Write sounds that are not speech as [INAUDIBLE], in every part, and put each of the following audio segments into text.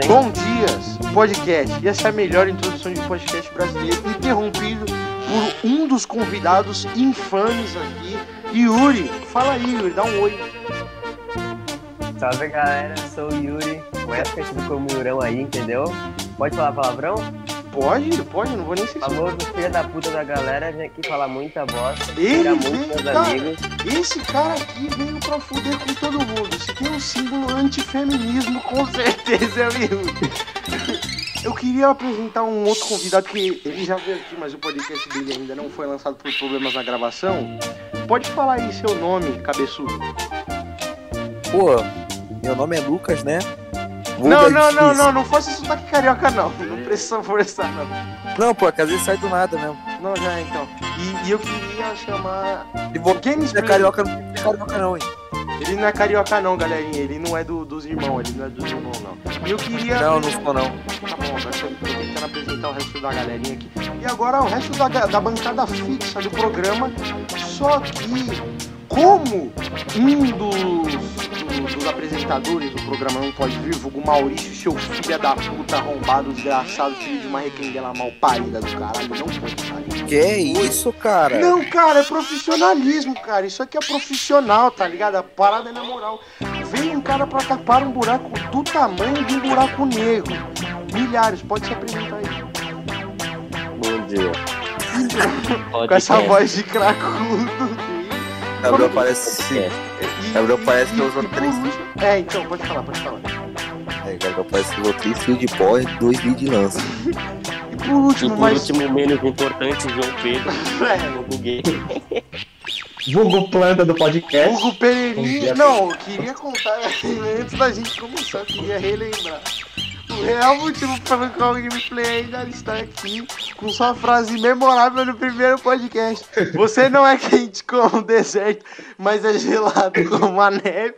hein? Bom Dias, podcast. E essa é a melhor introdução de podcast brasileiro, interrompido por um dos convidados infames aqui, Yuri. Fala aí, Yuri, dá um oi. Salve galera, sou o Yuri, mais conhecido como Yurão aí, entendeu? Pode falar palavrão? Pode, pode, não vou nem ser Famoso filho da puta da galera, vem aqui falar muita bosta, Ele meus cara. amigos. Esse cara aqui veio pra fuder com todo mundo. Se tem um símbolo antifeminismo, com certeza é o Yuri. Eu queria apresentar um outro convidado que ele já veio aqui, mas o podcast dele ainda não foi lançado por problemas na gravação. Pode falar aí seu nome, cabeçudo. Pô, meu nome é Lucas, né? Não, Vulga não, não, difícil. não, não fosse sotaque carioca, não. [LAUGHS] Não precisa forçar, não. Não, pô, que às vezes sai do nada mesmo. Não, já então. E, eu queria chamar. E vou Games não é carioca, não é carioca não, hein? Ele não é carioca, não, galerinha. Ele não é do- dos irmãos, ele não é dos irmãos, não. E eu queria. Não, não sou não. Tá bom, tô tentando apresentar o resto da galerinha aqui. E agora o resto da, da bancada fixa do programa. Só que, como um dos, do- dos apresentadores do programa não pode vir, vulgo Maurício, seu filho da puta, arrombado, desgraçado, filho de uma requenguela mal parida do caralho, não pode sair. Que é isso, cara? Não, cara, é profissionalismo, cara. Isso aqui é profissional, tá ligado? A parada é na moral. Vem um cara pra tapar um buraco do tamanho de um buraco negro. Milhares, pode se apresentar aí. Bom dia. Com essa voz de cracudo. Gabriel parece sim. E- Gabriel parece que e- usou e três. É, então, pode falar, pode falar. É, Gabriel parece que usou três fios de pó e dois fios de lança. E por E último, por mas. último, menos importante, João Pedro, [LAUGHS] É, eu buguei. Vulgo planta do podcast. Hugo Pereirinha. dia. Não, eu queria contar [LAUGHS] antes da gente começar, eu queria relembrar. O real motivo pelo qual o gameplay ainda está aqui com sua frase memorável no primeiro podcast. Você não é quente como o deserto, mas é gelado como a neve.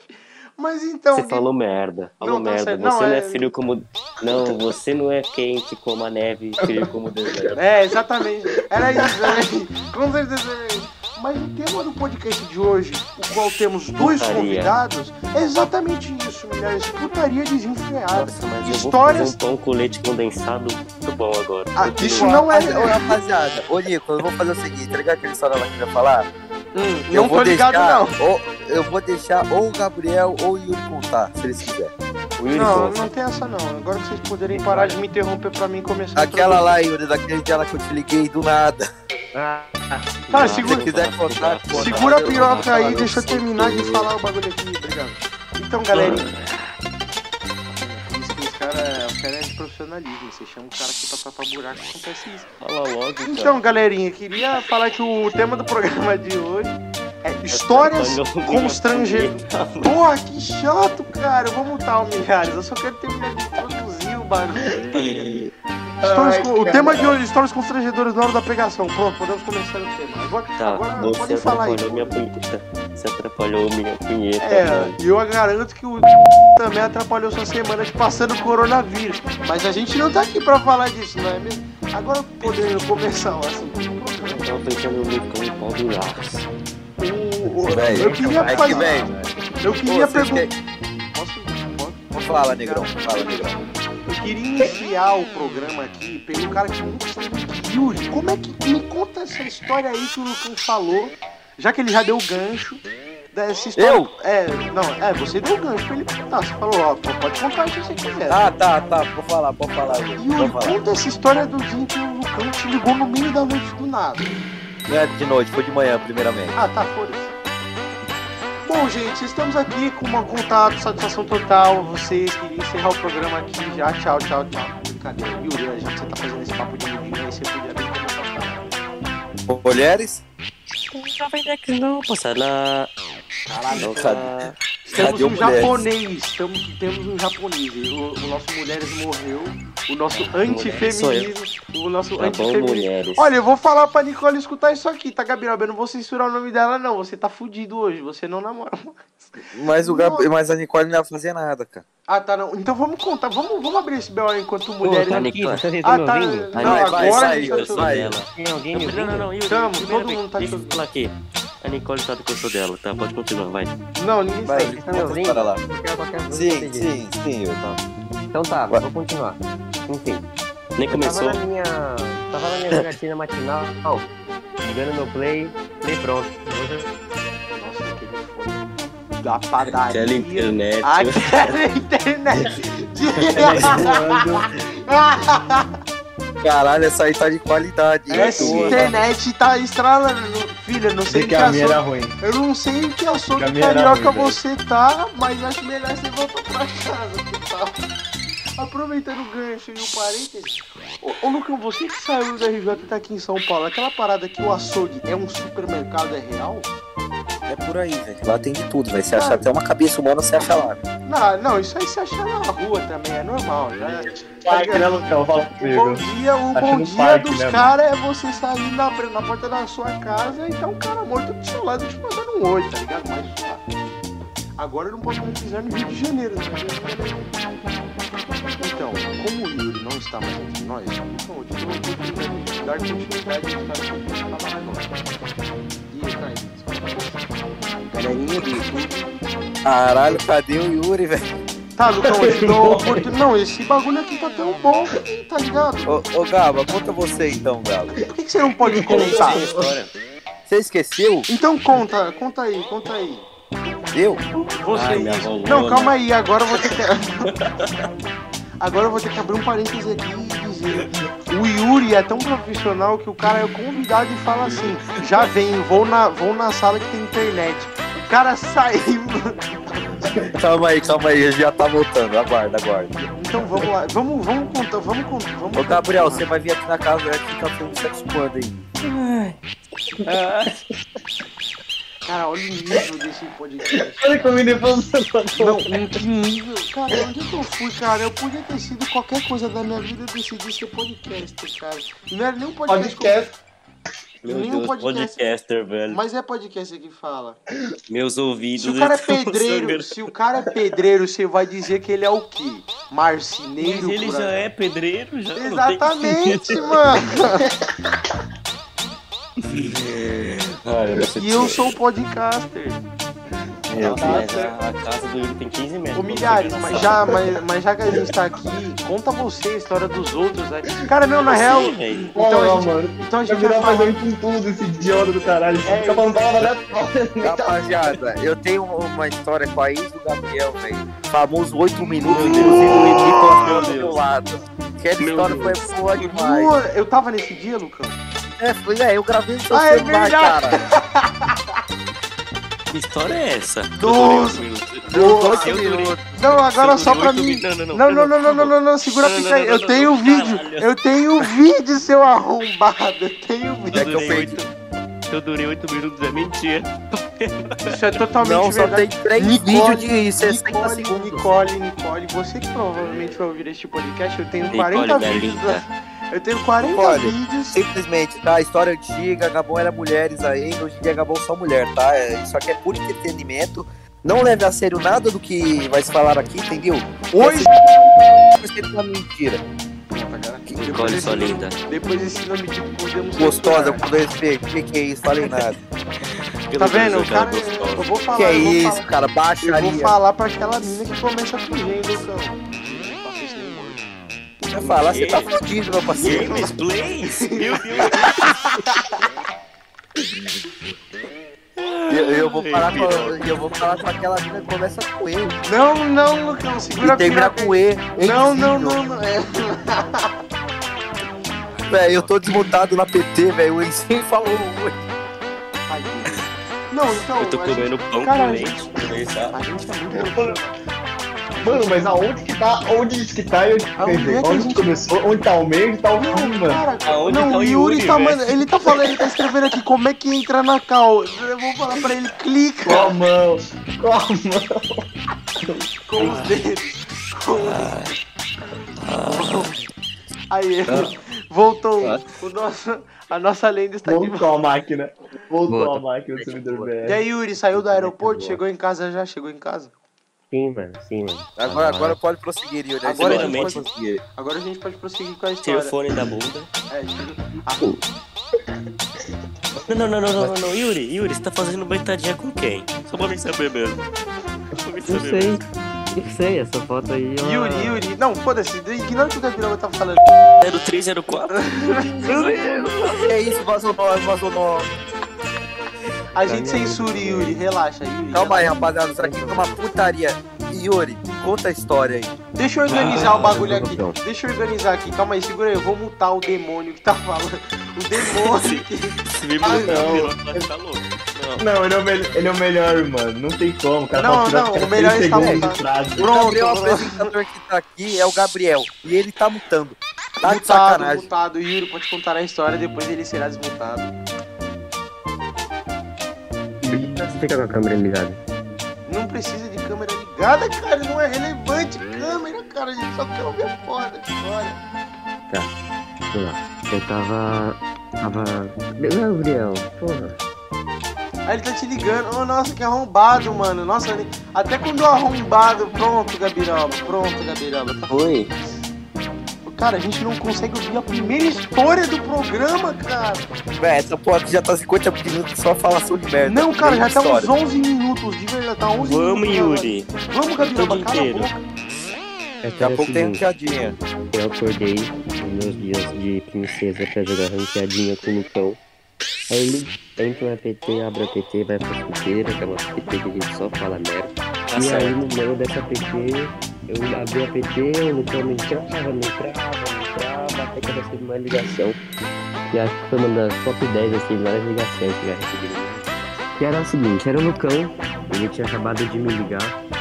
Mas então. Você falou merda. Falou Não, tá merda. certo. Você Não, não, é- é frio como. Não, você não é quente como a neve, frio como o deserto. É, exatamente. Era isso, era isso. Com certeza era isso. Mas o tema do podcast de hoje, o qual temos dois Putaria. convidados, é exatamente isso, mulheres. Putaria desenfreada. Nossa, mas eu vou Histórias. fazer um pão com leite condensado muito bom agora. Ah, isso não é. Ô, rapaziada, ô Nico, eu vou fazer o seguinte, tá ligado aquele história lá que eu ia falar? Hum, eu não vou tô ligado, deixar, não. Ou, eu vou deixar ou o Gabriel ou o Yuri contar, se eles quiserem. O Yuri Não, conta. não tem essa não. Agora que vocês poderem parar de me interromper pra mim começar. Aquela lá, Yuri, daquele dia lá que eu te liguei do nada. Ah, Tá, não, segura- Se quiser contar. Segura a piroca aí, deixa eu terminar de falar o bagulho aqui, obrigado. Então, galerinha. Isso que os caras cara é de profissionalismo. Você chama o cara aqui pra tapar buraco, acontece isso. Fala logo, cara. Então, galerinha, queria falar que o tema do programa de hoje é histórias constrangedoras. Porra, que chato, cara. Eu vou mutar o milhares. Eu só quero terminar de introduzir o bagulho. Histórias con- o tema de hoje, histórias constrangedoras na hora da pegação. Pronto, podemos começar o tema. Agora, Tá, agora você pode falar aí. atrapalhou minha punheta. Você atrapalhou minha punheta. É, e eu garanto que o também atrapalhou sua semana de passando coronavírus. Mas a gente não tá aqui pra falar disso, não é mesmo? Agora podendo começar o assunto do programa. Eu tava pensando no cão pau do Lars. O- o- Véi, Eu queria é que, fazer. Eu queria perguntar. Posso? Posso? Fala, negrão, fala, negrão. Eu queria iniciar o programa aqui pelo cara que nunca. Yuri, como é que. Me conta essa história aí que o Lucão falou, já que ele já deu o gancho. Dessa história. Eu? É, não, é, você deu o gancho pra ele contar. Você falou, ó, pode contar se você quiser. Ah, tá, tá, vou falar, pode falar. Yuri, Pode falar. conta essa história do dia que o Lucão te ligou no meio da noite do nada. Não é de noite, foi de manhã, primeiramente. Ah, tá, foda-se. Bom, gente, estamos aqui com uma contato, satisfação total. Vocês queriam encerrar o programa aqui já. Tchau, tchau, tchau. Brincadeira. Yuri, que você tá fazendo esse papo de mudinho aí, você podia bem começar a falar. Mulheres? Não, passa na. Caralho, Não? Temos um mulheres? japonês, temos, temos um japonês. O, o nosso Mulheres morreu. O nosso antifeminismo. O nosso Tá antifeminismo. Olha, eu vou falar pra Nicole escutar isso aqui, tá, Gabriel? Eu não vou censurar o nome dela, não. Você tá fudido hoje. Você não namora mais. Mas, o Gab... Mas a Nicole não ia fazer nada, cara. Ah, tá, não. Então vamos contar. Vamos, vamos abrir esse BO enquanto mulheres. tá Aqui, Nicola. vocês Ah, tá. me ouvindo? Não, Vai, vai, agora sai, a gente tá ouvindo. dela. Tem alguém me Não, não, ouvindo? não, Yuri, Tamo, todo mundo tá Deixa eu te falar aqui. A Nicole sabe que eu sou dela, tá? Pode continuar, vai. Não, ninguém Vai, sabe. Yuri, Tá me conta a ouvindo? história lá. Qualquer- qualquer coisa Sim, que sim, sim, Yuri. Então tá, vou continuar. Enfim, Nem começou. tava na minha. Tava na minha [LAUGHS] jogatina matinal, jogando meu play, play pronto. Nossa, aquele fone da padaria. Aquela internet. Aquela [LAUGHS] internet. [LAUGHS] Caralho, essa aí tá de qualidade. Essa Boa. internet tá estralando. Filha, não sei em que que a minha era ruim. Eu não sei em que açougue Que a minha era carioca ruim, velho. você tá, mas acho melhor você voltar pra casa. que tal? Aproveitando o gancho e o parênteses. Ô, ô Lucão, você que saiu da RJ e tá aqui em São Paulo, aquela parada que o açougue é um supermercado, é real? É por aí, velho. Lá tem de tudo, velho. Você acha até uma cabeça humana, você acha lá. Não, não, isso aí você acha na rua também, é normal. Já, Parque, né, Lucão? Fala O bom comigo. dia, o Acho bom dia parque, dos né, caras é você sair na, na porta da sua casa e tá um cara morto do seu lado te mandando um oi, tá ligado? Mas suave. Agora eu não posso mais pisar no Rio de Janeiro. né? Então, como o Yuri não está mais entre nós, então eu de dar continuidade caras que falar agora. E aí, Caio? Galerinha do YouTube. Caralho, cadê o Yuri, velho? Tá, Lucão, eu te dou a oportunidade. Não, esse bagulho aqui tá tão bom, tá ligado? Ô, ô Gaba, conta você então, Gaba. Por que, que você não pode contar? Você esqueceu? Então conta, conta aí, conta aí. Eu? Você Ai, Não, né? calma aí, agora eu vou ter que. [LAUGHS] agora eu vou ter que abrir um parênteses aqui e dizer. O Yuri é tão profissional que o cara é convidado e fala assim: já vem, vou na, vou na sala que tem internet. O cara saiu. Calma aí, calma aí, já tá voltando. Aguarda, aguarda. Então vamos lá, vamos, vamos contar, vamos contar. Vamos Ô Gabriel, você continuar. vai vir aqui na casa, vai ficar fazendo sexo quando aí? Cara, olha o nível desse podcast. Olha como ele falou. Não, que nível? Cara, onde é que eu fui, cara? Eu podia ter sido qualquer coisa da minha vida, eu decidi ser podcast, cara. Não era nem um podcast. Podcast. Meu Nenhum Deus, podcast. podcaster, velho. Mas é podcast que fala. Meus ouvidos. Se o cara é [LAUGHS] pedreiro, se o cara é pedreiro, você vai dizer que ele é o quê? Marceneiro? Mas ele já é pedreiro, já. Exatamente, que- mano. [LAUGHS] Olha, você E eu sou o podcaster. Meu Deus, a, a casa do Yuri tem 15 metros. Ô, Milhares, mas já, mas, mas já que a gente tá aqui, conta você a história dos outros aí. Cara, não, na real. Então a Não, gente, mano. então a Vai gente vai virar falar. fazendo com tudo esse idiota do caralho. É, Fica falando palavra aleatória. Rapaziada, eu tenho uma história com a ex do Gabriel, velho. Famoso 8 minutos, inclusive o Edico Meu do meu Deus. lado. Aquela Meu história Deus. foi boa demais. Eu tava nesse dia, Lucão? É, foi, é, eu gravei no seu Ah, é celular, verdade. cara. [LAUGHS] Que história é essa? Doze. Deu Boa. 12 Eu durei- minutos. Não, agora só pra mim. Não, Não, não, não, não, não, segura a pica aí. Eu tenho vídeo. Eu tenho vídeo, seu arrombado. Eu tenho vídeo. É que eu durei perdi. oito- Eu durei 8 minutos, é mentira. Isso é totalmente Não, só verdade. tem 3 Nicole, vídeos de 60 Nicole, segundos. Nicole, Nicole, você que provavelmente vai ouvir este podcast, eu tenho Nicole, 40 minha vídeos. da- Eu tenho 40 Nicole, vídeos. Simplesmente, tá? História antiga, Gabão era mulheres aí, hoje em dia Gabão só mulher, tá? É, Isso aqui é puro entretenimento. Não leve a sério nada do que vai se falar aqui, entendeu? Hoje. É [LAUGHS] uma mentira. Nicole, sua linda. Depois esse nome de podemos Gostosa, com dois P. O que, que é isso? Falei nada. [LAUGHS] Tá vendo? O Aquela cara, eu vou falar, que é isso, falar. cara? Eu vou Baixaria. falar pra aquela mina que começa a fugir, hein, Lucão. Você falar, você tá fudido, meu parceiro. Games, Blaze! [LAUGHS] Meu Deus! Eu, eu vou falar com, eu vou falar com aquela mina que começa com E. Não, não, Lucão, segura E a termina com aí. E. Não, não, Enzino. não, não. É. [LAUGHS] Velho, eu tô desmutado na PT, velho. O Enzino falou oi. Não, então. Eu tô a gente- comendo pão Cara, com a leite. gente- conversar. A gente tá muito. Mano, mas aonde que tá? Onde isso que tá? e Onde, Aonde quer dizer, é que a onde gente- começou? Onde tá o meio? Onde tá o fim, mano? cara, Aonde não, tá o o Yuri, Yuri, tá, velho? mano, ele tá falando, ele tá escrevendo aqui como é que entra na cal. Eu vou falar pra ele, clica Qual a mão? Qual a mão? com os dedos. Com os dedos. Aí, voltou. O nosso, a nossa lenda está de volta. Voltou a máquina. Voltou Voltou. a máquina do servidor E BR. aí, Yuri, saiu do aeroporto, chegou em casa já? Chegou em casa? Sim, mano, sim, mano. Agora, agora pode prosseguir, Yuri. Agora a gente pode prosseguir. Agora a gente pode prosseguir com a Tira história. o fone da bunda. É, tira- Não, não, não, não, não, não, não. Yuri, Yuri, você tá fazendo baitadinha com quem? Só pra mim saber mesmo. Só pra mim Não saber sei. mesmo. Não sei, essa foto aí. ela- Yuri, Yuri. Não, foda-se. Ignora o que o Gabriel tava falando. 0304. [LAUGHS] É isso, vazou nome, vazou nome. A gente censura Yuri. Relaxa, Yuri. Calma aí, rapaziada, isso aqui é uma putaria. Yuri, conta a história aí. Deixa eu organizar Ah, o bagulho aqui. Deixa eu organizar aqui. Calma aí, segura aí. Eu vou mutar o demônio que tá falando. O demônio que. Se me Ah, não. virou, tá louco. Não. Não, ele é, o melhor, ele é o melhor, mano. Não tem como. O cara Não, não, o melhor está mutado. de frase. O Pronto, Gabriel, pronto. apresentador que tá aqui, é o Gabriel. E ele tá mutando. Tá de mutado, sacanagem. mutado. Yuri pode contar a história, depois ele será desmutado. Você fica com a câmera ligada. Não precisa de câmera ligada, cara. Não é relevante câmera, cara. A gente só quer ouvir a porra da história. Vamos lá. Eu tava. Tava. Gabriel, porra. Aí ele tá te ligando. Oh, nossa, que arrombado, mano. Nossa, até quando o arrombado. Pronto, Gabiroba. Pronto, Gabiroba. Tá... Oi. Cara, a gente não consegue ouvir a primeira história do programa, cara. Véi, essa porra aqui já tá 50 minutos só falação de merda. Não, cara, já tá uns história. 11 minutos. De verdade, tá 11 Vamos, minutos. Yuri. agora. Vamos, Todo cala a inteiro. boca. É Daqui a pouco tem ranqueadinha. Eu acordei nos meus dias de princesa pra jogar ranqueadinha com o Lucão. Aí ele entra no APT, abre o APT, vai pra chuteira, que é uma APT que a gente só fala merda. Tá e aí certo. no meio dessa APT, eu abri o APT, o Lucão não entrava, não entrava, não entrava, até que eu recebi uma ligação. Que acho que foi uma das top 10 assim, várias ligações que eu recebi. Que era o seguinte, era o Lucão, ele tinha acabado de me ligar.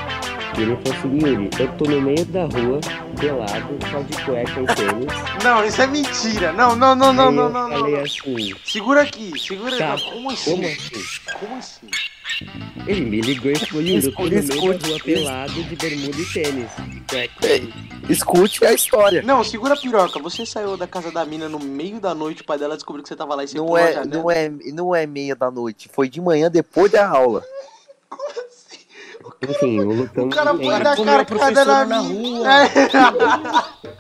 E ele falou assim, Yuri, eu tô no meio da rua, pelado, só de cueca e tênis. Não, isso é mentira. Não, não, não, não, Aí não, eu não, não. falei não. assim, Segura aqui, segura Tá, aqui. Como assim? como assim? Como assim? Ele me ligou e falou, Yuri, eu tô no meio Escute, da rua pelado de bermuda e tênis. Ei. Escute a história. Não, segura a piroca. Você saiu da casa da mina no meio da noite, o pai dela descobriu que você tava lá e você Não é, não, é, não é meia da noite, foi de manhã depois da aula. Enfim, o Lucão... O cara também- foi dar comeu a carcada na na rua. [LAUGHS]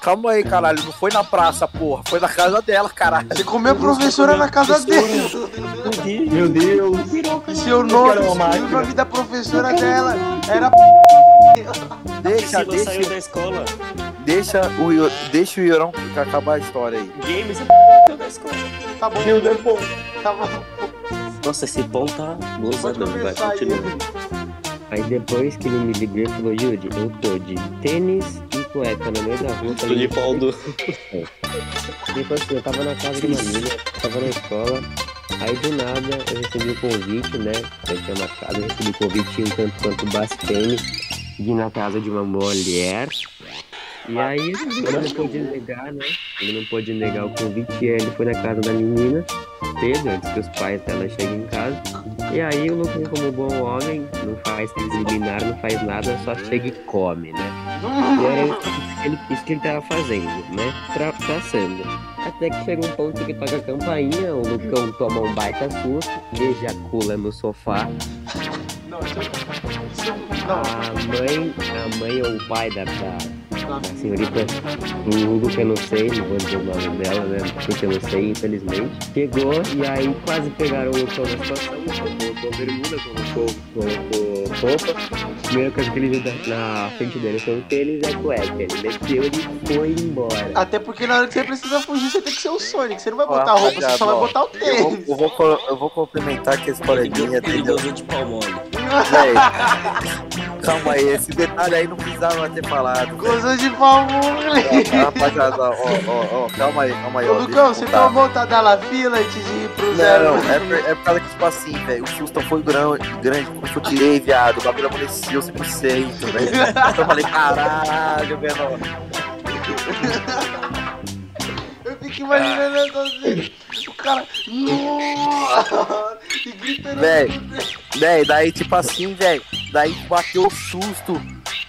Calma aí, caralho, não foi na praça, porra, foi na casa dela, caralho. Você comeu a professora na casa dele. Meu Deus. Seu nome, o nome da professora dela era. Deixa, saiu deixa, da escola. deixa o, Io- deixa o Iorão acabar a história aí. Games saiu da escola. Tá bom, Meu Deus, pô. tá bom. Nossa, esse pão tá Pode gozadão. Vai, começar aí. depois que ele me ligou, ele falou, Yuri, eu tô de tênis e cueca no meio da rua. Tô de pau do... Ele falou assim, eu tava na casa de uma amiga, tava na escola, aí do nada eu recebi o convite, né? Eu tinha marcado, eu recebi o convite um tanto quanto bastante de ir na casa de uma mulher. E aí ele não pôde negar, né? Ele não pôde negar o convite e aí ele foi na casa da menina, cedo, antes que os pais dela cheguem em casa. E aí o Lucas, como bom homem, não faz preliminar, não faz nada, só chega e come, né? E que ele, isso que ele tava fazendo, né? Tra traçando. Até que chega um ponto que toca a campainha, o Lucão toma um baita susto, ejacula no sofá. A mãe, a mãe ou o pai da, da senhorita Hugo, que eu não sei, não vou dizer o nome dela, né? Porque eu não sei, infelizmente. Chegou e aí quase pegaram o Lucão na situação, colocou bermuda, colocou, colocou roupa. Primeira coisa que ele viu na frente dele foi o tênis e a cueca. Ele meteu e foi embora. Até porque na hora que você precisa fugir, você tem que ser o Sonic. Você não vai botar a roupa, você só vai botar o Eu vou, tênis. eu, vou, eu vou complementar que a história é minha, Ele entendeu? gozou de pau mole. Véi, calma aí, esse detalhe aí não precisava ter falado. velho. Gozou de pau mole. Rapaziada, ó, ó, ó, calma aí, calma aí. Ô, ó, Lucão, você tá da la fila antes de ir pro zero. Não, não, é por, é por causa que, tipo assim, velho, o susto foi grande, grande, quando eu tirei, viado, o bagulho amanheceu 100%, velho. Então eu falei, caralho, menor. [LAUGHS] Eu fico imaginando assim, o cara. Nossa! E gritando. Véi. Véi, daí, tipo assim, velho, daí bateu o susto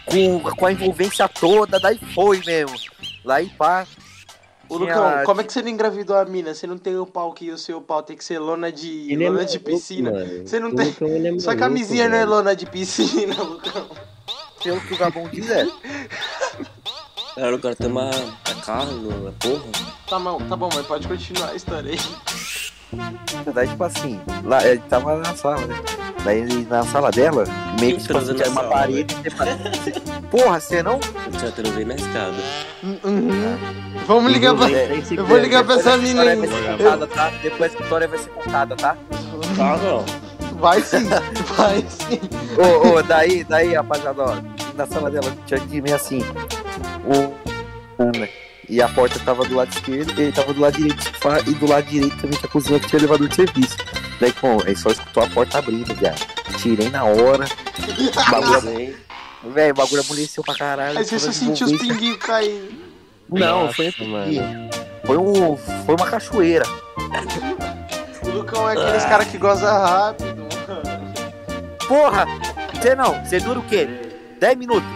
com, com a envolvência toda, daí foi mesmo. Daí, pá. Ô, Lucão, como é que você não engravidou a mina? Você não tem o pau que o seu pau tem que ser lona de, Ele é lona de maluco, piscina. mano. Você não O tem- Lucão, é Sua maluco, camisinha não é lona de piscina, [LAUGHS] Lucão. Pelo que o Gabão quiser. [LAUGHS] Cara, o cara tem uma, uma carro, uma porra. Tá bom, tá bom, mas pode continuar a história aí. Daí, tipo assim, lá, ele tava na sala, né? Daí na sala dela, meio que tipo, assim, tinha uma sala, parede. separa- Porra, você não? Eu já transei na escada. Uhum. Vamos ligar pra. É, Eu vou ligar pra essa história aí. tá? Depois essa história vai ser contada, tá? Ah, não. Vai sim, vai sim. Ô, ô, daí, daí, rapaziada, ó, na sala dela tinha que meio assim, né, e a porta tava do lado esquerdo, ele tava do lado direito do sofá, e do lado direito também tinha a cozinha que tinha elevador de serviço. Daí, bom, aí só escutou a porta abrindo, viado. Tirei na hora, bagulho, [LAUGHS] velho, o bagulho amoleceu pra caralho. Aí você só sentiu os pinguinhos caindo. Não, Nossa, foi mano. foi um, foi uma cachoeira. O Lucão é aqueles cara que goza rápido, mano. Porra, você não, você dura o quê? 10 minutos?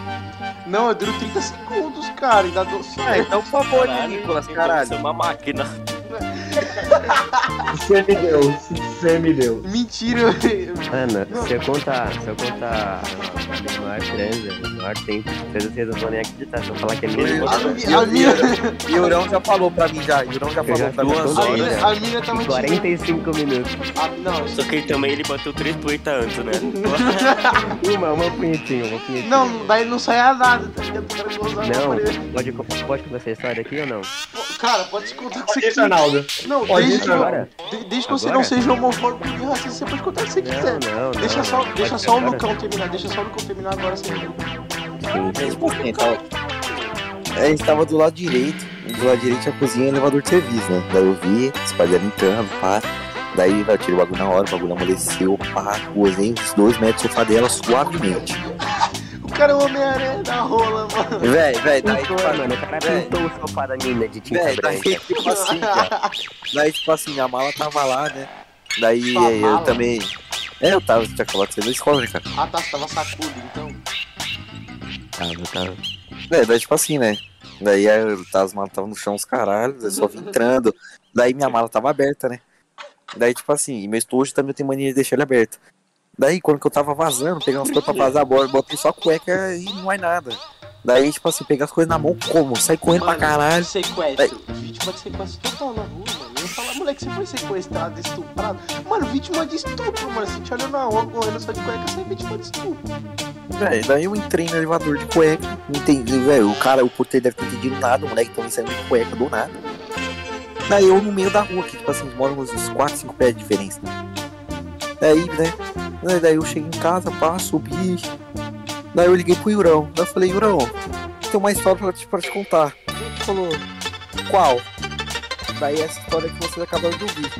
Não, eu duro 30 segundos, cara, ainda dou Ah, então por favor, Caralho, Nicolas, caralho. Você é uma máquina. [LAUGHS] Semideus, semideus. Mentira, eu- Mano, se eu contar, se eu contar a maior transa, a maior tempo, vocês não vão nem acreditar. Se eu falar que é mesmo, a, eu mi- a mina. Yurão já falou pra mim já, Yurão já falou já pra mim. duas A horas. a mina tava em 45 minutos. Ah, não, Só que ele também ele bateu três tuita antes, né? [LAUGHS] Uma, uma punhetinha, uma punhetinha. não, daí não saia nada, tá ligado? O Não, pode, pode começar a história aqui ou não? Cara, pode se contar o que você quiser. Não, Pode desde, agora. desde que você não seja homofóbico e racista, você pode contar o que você quiser. Não, não, não. Deixa só, Pode deixa só o agora? Lucão terminar, deixa só o Lucão terminar agora sem mim. Sim, Então, é, a gente tava do lado direito, do lado direito tinha a cozinha e o elevador de serviço, né? Daí eu vi, os pais dela entrando, pá. Daí eu tirei o bagulho na hora, o bagulho amoleceu, pá, gozei uns dois metros do sofá dela suavemente. [LAUGHS] O cara é o Homem-Aranha da rola, mano. Véi, véi, daí Pintou, tipo, mano, o cara véi, pintou o sofá da mina de tinta véi, daí branca. tipo assim, [LAUGHS] cara. Daí tipo assim, a mala tava lá, né? Daí Sua eu mala? também. É, eu tava, tinha acabado de sair da escola, né, cara? Ah tá, você tava sacudo, então. Tava, tava. É, daí tipo assim, né? Daí eu- tá, as malas estavam no chão, os caralhos, eu só vim [LAUGHS] entrando. Daí minha mala tava aberta, né? Daí, tipo assim, e meu estojo também eu tenho mania de deixar ele aberto. Daí, quando que eu tava vazando, pegando as coisas pra vazar, botei só a cueca e não é nada. Daí, tipo assim, pegar as coisas na mão como? Sai correndo pra caralho. Sequestro. Vítima de sequestro total na rua, mano. Moleque, você foi sequestrado, estuprado. Mano, vítima de estupro, mano. Você te olha na rua correndo só de cueca, você é vítima de estupro. Véi, daí eu entrei no elevador de cueca, não entendi, velho, o cara, o porteiro deve ter entendido nada, o moleque tava saindo de cueca do nada. Daí eu no meio da rua, que tipo assim, moram uns 4, 5 pés de diferença. Daí, né, daí- daí eu cheguei em casa, pá, subi, daí eu liguei pro Yurão, daí eu falei, Yurão, tem uma história pra te, pra te contar. Ele falou, qual? Daí essa história que vocês acabaram de ouvir.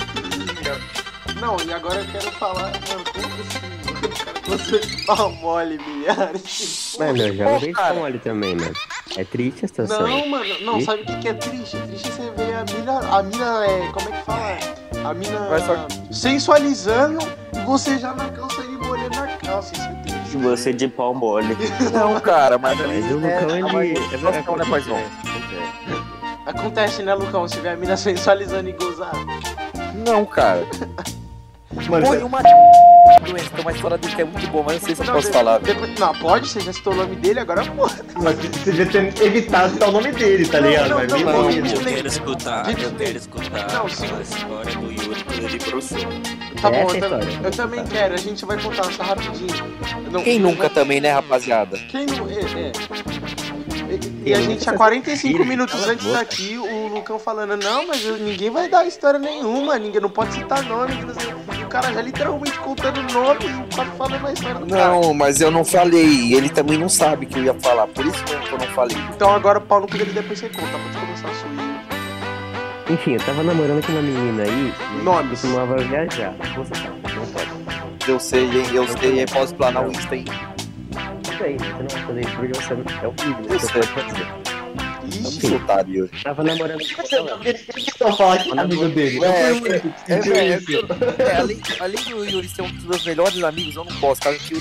Não, e agora eu quero falar, mano, como assim? de pau mole, milhares. Mano, eu já levei cara. mole também, mano. É triste a situação. Não, mano, não, sabe o que, que é triste? Triste é você ver a mina, a mina é, como é que fala? A mina só- sensualizando e você já na calça ali molhando na calça, isso é triste. E você de pau mole. [LAUGHS] Não, cara, mas ali, Mas o né, Lucão, a ele... maioria- É Nossa, não, né, paizão? Acontece, né, Lucão? Você vê a mina [LAUGHS] sensualizando e gozar. Não, cara. [LAUGHS] Mano, Pô, e uma doença, uma história dele que é muito boa, mas não sei se eu Não, posso de- falar. depois- não, pode, você já citou o nome dele, agora pode. mas você devia ter evitado citar o nome dele, tá Não, ligado? não, não, não, bonito. não. Eu quero escutar, eu quero escutar Não, a sim. história do Yuri quando ele broxou. Tá bom, é a eu, tam- história. eu também quero, a gente vai contar só rapidinho. Não- Quem nunca também, né, rapaziada? Quem não. É, é. E, a gente, há se 45 Filho, minutos antes daqui, o Lucão falando, não, mas ninguém vai dar história nenhuma, ninguém não pode citar nome, que o cara já literalmente contando nome e quase falando a história do cara. Não, mas eu não falei. e Ele também não sabe que eu ia falar. Por isso mesmo que eu não falei. Então agora o pau no cu dele depois você conta, pode começar a sua. Yuri. Enfim, eu tava namorando com uma menina aí. e Nomes. Costumava viajar. Você sabe, não pode. Eu sei, hein? Eu sei? Posso explanar o Insta aí. Isso aí, você não vai fazer isso porque você é o vídeo. Eu Você pode fazer. Ixi, soltar, Yuri. Tava namorando com ela. Que é amigo dele. Eu É, É, é, isso. é, além, além do Yuri ser um dos meus melhores amigos, eu não posso. Caso que é!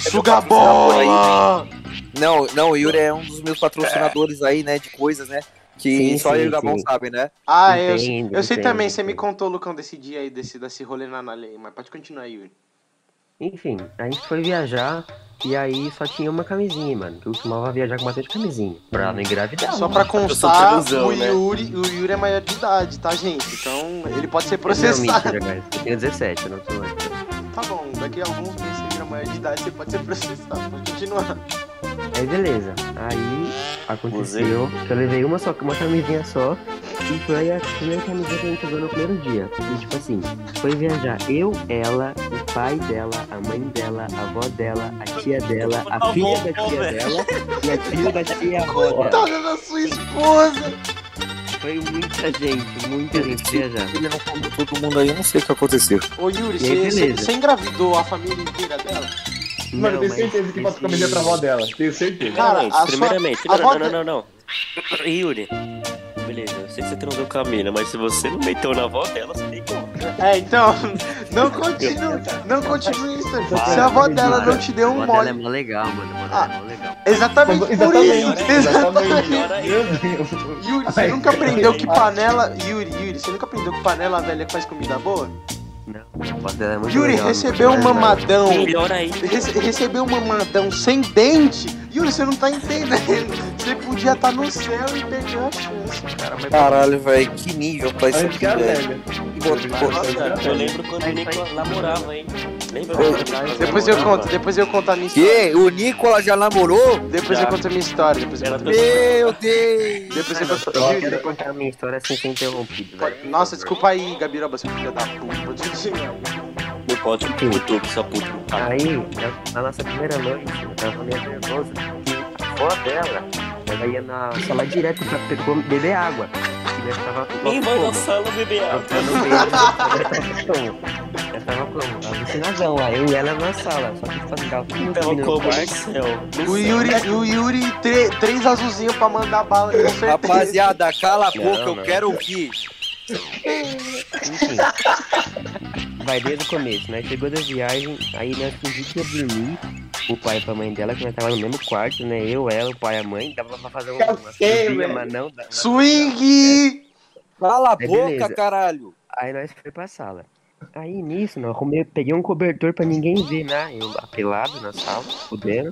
Não, não, o Yuri é um dos meus patrocinadores aí, né? De coisas, né? Que Sim, só sim, eu o Gabão sim. sabem, né? Ah, eu, Entendo, eu sei entendo, também, você me entendo. contou, Lucão, desse dia aí, desse, desse rolê na Nalei, mas pode continuar, Yuri. Enfim, a gente foi viajar e aí só tinha uma camisinha, mano. Que eu costumava viajar com bastante camisinha. Pra não engravidar. Só pra sou constar, o né? Yuri, o Yuri é maior de idade, tá, gente? Então ele pode ser Não, processado. mentira, guys. Eu tenho 17, eu não sou mais. Tá bom, daqui a alguns maior de idade, você pode ser processado. Pode continuar. Aí beleza. Aí aconteceu que eu levei uma só, uma camisinha só. E foi a primeira camiseta que a gente usou no primeiro dia. E tipo assim, foi viajar eu, ela, o pai dela, a mãe dela, a avó dela, a tia dela, a filha da tia dela e a filha da tia avó dela. Coitada da sua esposa! Foi muita gente, muita gente viajar. Ele não comeu todo mundo aí, eu não sei o que aconteceu. Ô Yuri, aí, você- você engravidou a família inteira dela? Mano, eu tenho certeza que passou esse- camiseta pra avó dela. Tenho certeza. Cara, Primeiramente, a sua- não, não, não, não. Yuri. Beleza, eu sei que você transou com a mina, mas se você não meteu na avó dela, você tem como. É, então, [LAUGHS] não continue, não continue isso. Se a avó dela não te deu um é mole. mó legal, mano. Avó Ah. é mó legal. Exatamente por Exatamente, isso. exatamente. Deus. Yuri, você nunca aprendeu que panela. Yuri, Yuri, você nunca aprendeu que panela velha faz comida boa? Não, é muito Yuri legal. recebeu um mamadão. Melhor ainda. Rece- recebeu um mamadão sem dente. Yuri, você não tá entendendo. Você podia estar no céu e perdeu a chance, cara. Mas Caralho, velho, que nível pra isso aqui, velho. eu lembro quando o Nico namorava, hein? Depois eu conto, depois eu conto a minha história. Que? O Nicolas já namorou? Depois Já. eu conto a minha história. Depois eu Ela conto a minha história. Meu Deus! Depois eu conto Eu quero contar a minha história sem ser interrompido, velho. Nossa, desculpa aí, Gabiroba, seu filho da puta. Não pode, puto, puta não tá. Aí, na- na nossa primeira noite, eu tava meio nervoso, a avó dela, ela ia na sala direto pra beber água. E nós tava com Nem vai na sala beber água. eu tava como? Alucinadão lá, eu e ela na sala. Só que tipo assim, tava como no O. Yuri, o Yuri tre- três azulzinhos pra mandar bala, com certeza. Rapaziada, cala a Não, boca, eu quero ouvir. Enfim. Vai desde o começo, né? Chegou da viagem, aí nós fingimos que ia dormir. O pai e a mãe dela, que nós tava no mesmo quarto, né? Eu, ela, o pai e a mãe. Dava pra fazer um, velho. mas não dá. Swing! Cala a boca, beleza. caralho. Aí nós foi pra sala. Aí nisso, não, arrumei, peguei um cobertor pra ninguém ver, né? Eu apelado na sala, fudendo.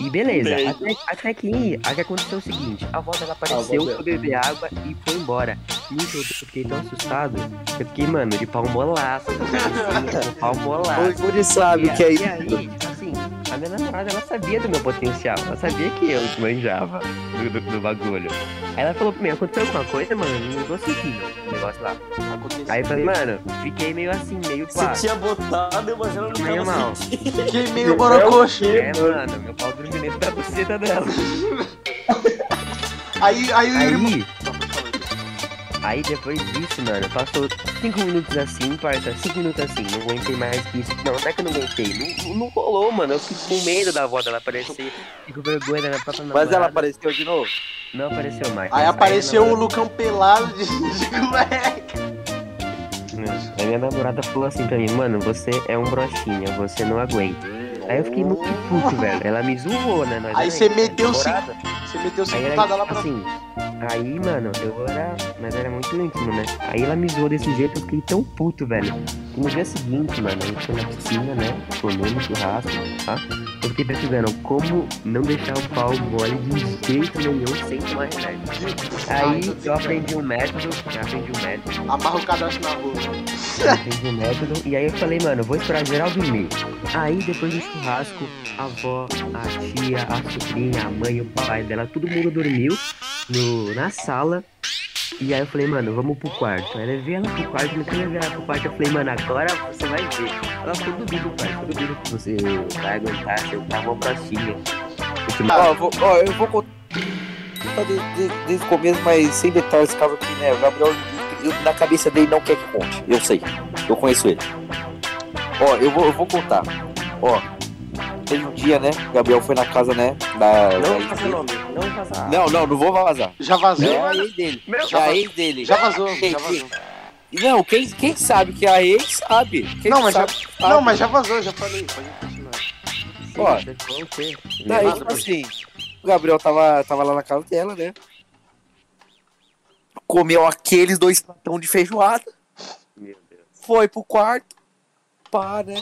E beleza, Bem. até, até que aí que aconteceu o seguinte, a avó dela A apareceu, foi beber água e foi embora. Nisso eu fiquei tão assustado, que eu fiquei, mano, de pau molaço, de pau molaço. [LAUGHS] Você sabe E, o que é aí, isso. e aí, assim, a minha namorada, ela sabia do meu potencial. Ela sabia que eu manjava do, do, do bagulho. Aí ela falou pra mim, aconteceu alguma coisa, mano? Não tô sentindo o negócio lá. Aí eu falei, mano, fiquei meio assim, meio pá. Você tinha botado, mas ela não tava mal. [LAUGHS] Fiquei meio borocoxo. É, mano, meu pau dentro da buceta dela. Aí, aí. Aí, aí depois disso, mano, passou 5 minutos assim, parça, 5 minutos assim, não aguentei mais que isso. Não, não é que eu não aguentei, não, não rolou, mano. Eu fico com medo da avó dela aparecer, fico com vergonha da minha própria Mas ela namorada. apareceu de novo? Não apareceu mais. Aí apareceu a o Lucão pelado de, de [LAUGHS] cueca. namorada- Aí minha namorada falou assim pra mim, mano, você é um broxinha, você não aguenta. Aí eu fiquei muito puto, velho. Ela me zoou, né? Nós Aí você meteu namorada. Você meteu Aí cinco lá pra assim, aí, mano, eu era. Mas era muito íntimo, né? Aí ela me zoou desse jeito, eu fiquei tão puto, velho. E no dia seguinte, mano, a gente foi na piscina, né? Comendo churrasco, tá? Eu fiquei pesquisando como não deixar o pau mole de jeito nenhum sem tomar remédio. Aí eu aprendi um método, eu aprendi um método, Amarra o cadastro na rua. eu aprendi um método, e aí eu falei, mano, eu vou esperar geral dormir. Aí depois do churrasco, a avó, a tia, a sobrinha, a mãe, o pai dela, todo mundo dormiu no, na sala. E aí eu falei, mano, vamos pro quarto. Aí eu levei ela pro quarto, depois eu levei ela pro quarto. Eu falei, mano, agora você vai ver. Ela ficou duvido, pai. Ficou duvido que você vai aguentar, você tá uma pracinha. Eu falei, Ó, eu vou, eu vou contar desde, desde, desde o começo, mas sem detalhes, caso aqui, né? O Gabriel, eu- na cabeça dele, não quer que conte. Eu sei. Eu conheço ele. Ó, eu vou, eu vou contar. Ó, teve um dia, né? O Gabriel foi na casa, né? Da, da Não faça dele. nome, não faça. Não, não, não vou vazar. Já vazou? É a ex dele. Já É a vazou. ex dele. Já vazou, Quem- já vazou. Não, quem, quem sabe que a ex sabe. Quem Não, mas já, sabe, não, mas já vazou, já falei. Pode continuar. ó. Daí, Nada, tipo assim, o Gabriel tava, tava lá na casa dela, né? Comeu aqueles dois pratão de feijoada, Meu Deus. foi pro quarto, pá, né?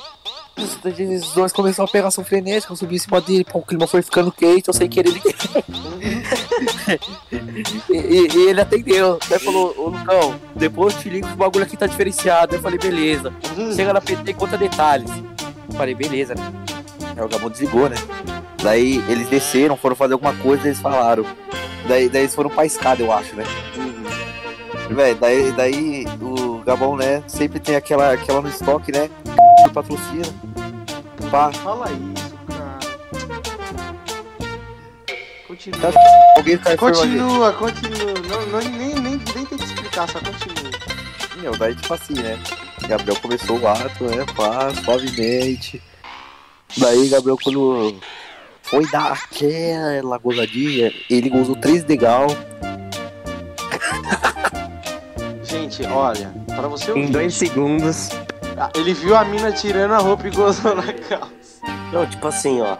Os os dois começaram a pegação frenética, eu subi em cima dele, pô, o clima foi ficando quente, eu sem querer liguei. [LAUGHS] e, e- e ele atendeu, daí falou, ô Lucão, depois eu te ligo que o bagulho aqui tá diferenciado. Eu falei, beleza. Chega na PT e conta detalhes. Falei, beleza, né? Aí o Gabão desligou, né? Daí eles desceram, foram fazer alguma coisa eles falaram. Daí, daí eles foram pra escada, eu acho, né? Véi, daí, daí o Gabão, né, sempre tem aquela, aquela no estoque, né? Patrocina. Pá, Fala isso, cara. Continua. Tá alguém cai Continua, continua. Não, não, nem, nem, nem tem que explicar, só continua. Meu, daí tipo assim, né? Gabriel começou o ato, né? Pá, suavemente. Daí Gabriel quando foi dar aquela gozadinha, ele gozou três degal. Gente, olha, pra você Em ouvir, dois segundos. ah, ele viu a mina tirando a roupa e gozou na calça. Não, tipo assim, ó.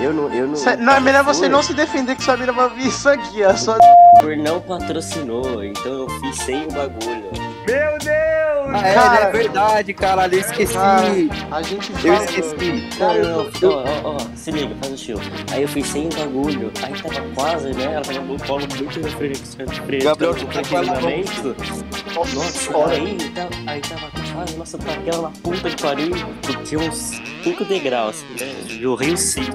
Eu não. Eu não Cê- não, é melhor você não se defender que sua mina vai ver isso aqui, ó. Só... Por não patrocinou, então eu fiz sem o bagulho. Meu Deus! Ah, é, Cara. né? verdade, caralho, eu esqueci. Cara, a gente Eu fala. esqueci. Não, não, não, ó, ó, ó, se liga, faz o show. Aí eu fui sem o bagulho, aí tava quase, né? Ela tava no colo muito na frente, frente Gabriel, lá, tranquilamente. vamos. Nossa, aí, tava, aí tava quase, nossa, pra aquela na puta que pariu, porque uns 5 degraus, assim, né? Eu rio 5.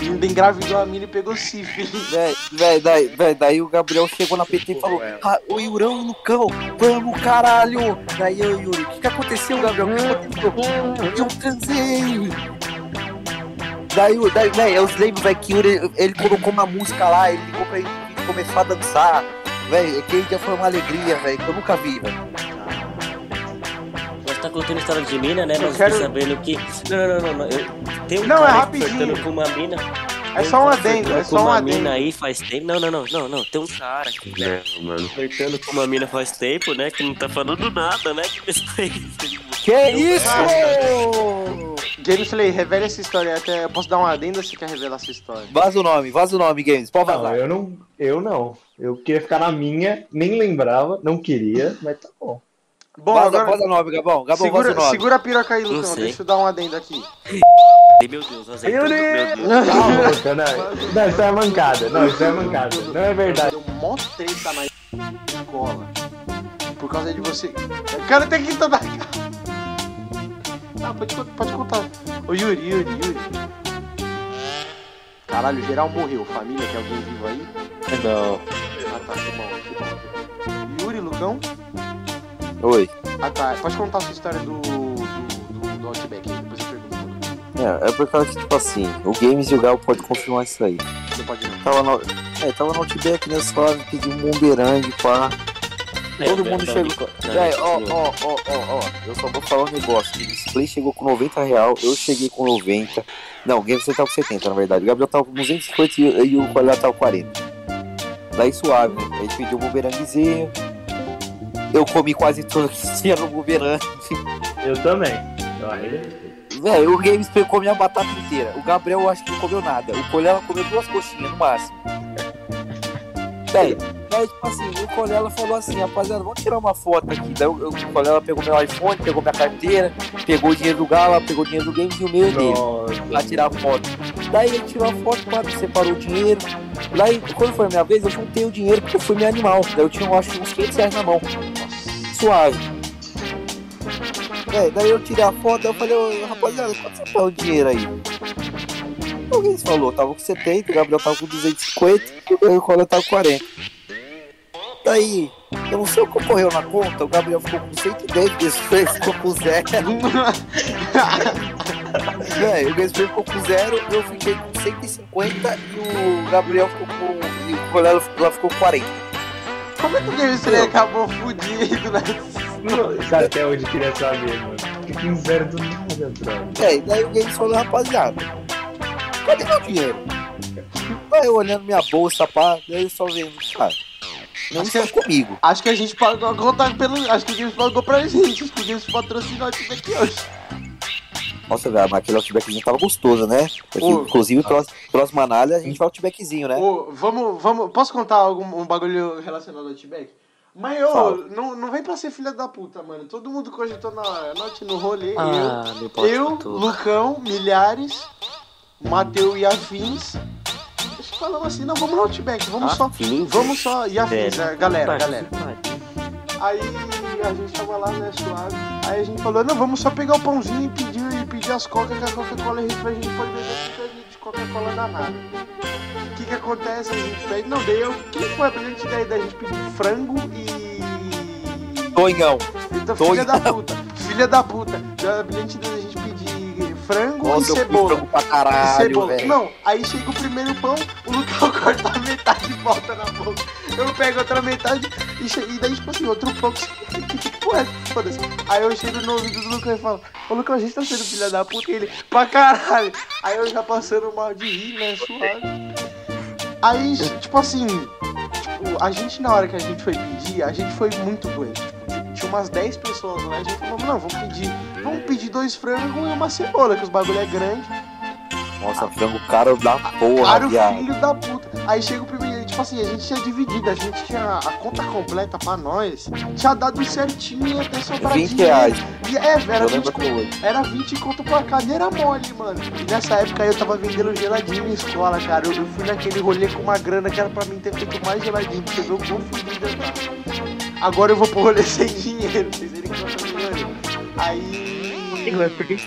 Ainda engravidou a mina e pegou sífilis. [LAUGHS] Véi, véi, daí, véi, daí o Gabriel chegou na PT e falou: ah, O Yurão no cão, vamos caralho! Daí eu, Yuri, o que, que aconteceu, Gabriel? O que aconteceu? Eu transei! Daí, o- daí véi, eu lembro, véi, que Yuri, ele colocou uma música lá, ele ligou pra ele e começou a dançar. Véi, aquele dia foi uma alegria, véi, que eu nunca vi, véi. Contando história de mina, né? Nós quero- sabendo que. Não, não, não, não. não. Eu... Tem um Não, é cara rapidinho. flertando com uma mina. É só um adendo, é só um uma adendo. mina aí faz tempo. Não, não, não, não, não. Tem um cara que Não, mano. flertando com uma mina faz tempo, né? Que não tá falando nada, né? Que [LAUGHS] Que isso? Gameplay, revela essa história. Até eu posso dar uma adenda se quer revelar essa história. Vaza o nome, vaza o nome, Games, pode Não, vazar. eu não, eu não. Eu queria ficar na minha, nem lembrava, não queria, mas tá bom. Bom, vaza, agora. vaza o nome, Gabão, Gabão, vaza Segura, o nome. segura a piroca aí, Lucão. Deixa eu dar um adendo aqui. [LAUGHS] Meu Deus, azeitando, Meu meu Deus. Calma, Luca, não, não, isso é mancada. Não, isso é mancada. Não é verdade. Deu mó treta na escola. Por causa de você. Cara, tem que toda. Ah, pode, pode contar. Ô Yuri, Yuri, Yuri. Caralho, geral morreu. Família, tem alguém vivo aí? Não. Ah tá, bom. que bom. Yuri, Lucão? Oi. Ah tá, pode contar a sua história do. do, do, do Outback aí, depois eu pergunto. É, é por causa que, tipo assim, o Games e o Gal pode confirmar isso aí. Não pode não. Tava no, é, tava no Outback, né, só pediu um bomberang, pá. Todo mundo chegou. Véi, ó, ó, ó, ó, ó, eu só vou falar um negócio. O display chegou com 90 real, eu cheguei com 90. Não, o Games você tava com 70, na verdade. O Gabriel tava com 250 e, e o Coelho tava com 40. Daí suave, né? A gente pediu um bumeranguezinho. Eu comi quase tinha no bumerangue. Eu também. Velho, o Games pegou minha batata inteira. O Gabriel eu acho que não comeu nada. O Colela comeu duas coxinhas no máximo. Velho, daí tipo assim, o Colela falou assim, rapaziada, vamos tirar uma foto aqui. Daí eu- o Colela pegou meu iPhone, pegou minha carteira, pegou o dinheiro do Gala, pegou o dinheiro do Games e o meu dele. Pra tirar a foto. Daí ele tirou a foto, pá, separou o dinheiro. Daí, quando foi a minha vez, eu juntei o dinheiro porque eu fui meu animal. Daí eu tinha, eu acho, uns 500 reais na mão. Suave. É, daí eu tirei a foto, eu falei, ô, rapaziada, quanto você põe o dinheiro aí? Alguém falou, tava com 70, o Gabriel tava com 250 e o Cola tava com 40. Daí, eu não sei o que ocorreu na conta, o Gabriel ficou com 110, o Gaspar [LAUGHS] ficou com zero. [LAUGHS] Velho, o Gaspar ficou com zero, eu fiquei com 150 e o Gabriel ficou com. E o ficou, ficou com 40. Como é que o Gameplay acabou fudido, né? Cara, até hoje eu queria saber, mano. Fiquei com zero do nada, brother. É, e daí o Games falou, rapaziada, cadê meu dinheiro? Aí eu olhando minha bolsa, pá, daí eu só vendo, cara, não está comigo. Acho que a gente pagou a conta pelo. Acho que o Games pagou pra gente. Acho que o Games patrocinou isso daqui hoje. Nossa, velho, mas aquele outbackzinho tava gostoso, né? Ô. Inclusive, próximo, próxima análise a gente vai outbackzinho, né? Ô, vamos, vamos. Posso contar algum um bagulho relacionado ao Outback? Mas, ô, Fala. não, não vem pra ser filha da puta, mano. Todo mundo cogitou na. Note no rolê. Ah, eu, eu tudo. Lucão, Milhares, Mateu e Afins. Falamos assim, não, vamos no Outback. Vamos só. Vamos só. E Afins, é, galera, Tá, galera. Aí a gente tava lá, né, suave. Aí a gente falou, não, vamos só pegar o pãozinho e pedir, pedir as coca, que a Coca-Cola refrigerante, a gente pode beber 30 litros de Coca-Cola danada. O que que acontece? A gente pede. Não, daí eu. Quem foi a brilhante ideia da gente pedir frango e. Tonhão. Então, filha da puta. Filha da puta. Da brilhante ideia da gente pedir frango Nossa, e cebola. frango pra E caralho, cebola. Não, aí chega o primeiro pão, o Lucão [LAUGHS] corta a metade e volta na boca. Eu pego outra metade e, e daí, tipo assim, outro. Que que porra é? Foda-se. Aí eu chego no ouvido do Lucão e falo: Ô Lucão, a gente tá sendo filha da puta. E ele, pra caralho. Aí eu já passando mal de rir, né? Suave. Aí, tipo assim, tipo, a gente na hora que a gente foi pedir, a gente foi muito doente. Tipo, tinha umas 10 pessoas lá, a gente falou, não, vamos pedir, vamos pedir dois frangos e uma cebola, que os bagulho é grande. Nossa, frango caro da porra, Para o viado. filho da puta. Aí chega o primeiro, tipo assim, a gente tinha dividido, a gente tinha a conta completa pra nós, tinha dado certinho e até sobrar 20 dinheiro. reais. E, é, era Eu 20 lembro conto, até hoje. era 20 conto pra cada, era mole, mano. E nessa época eu tava vendendo geladinho na escola, cara. Eu, eu fui naquele rolê com uma grana que era pra mim ter feito mais geladinho, pra você ver o quão eu tava. Agora eu vou pro rolê [LAUGHS] sem dinheiro, vocês verem que eu tô dinheiro. Aí. Mas por que você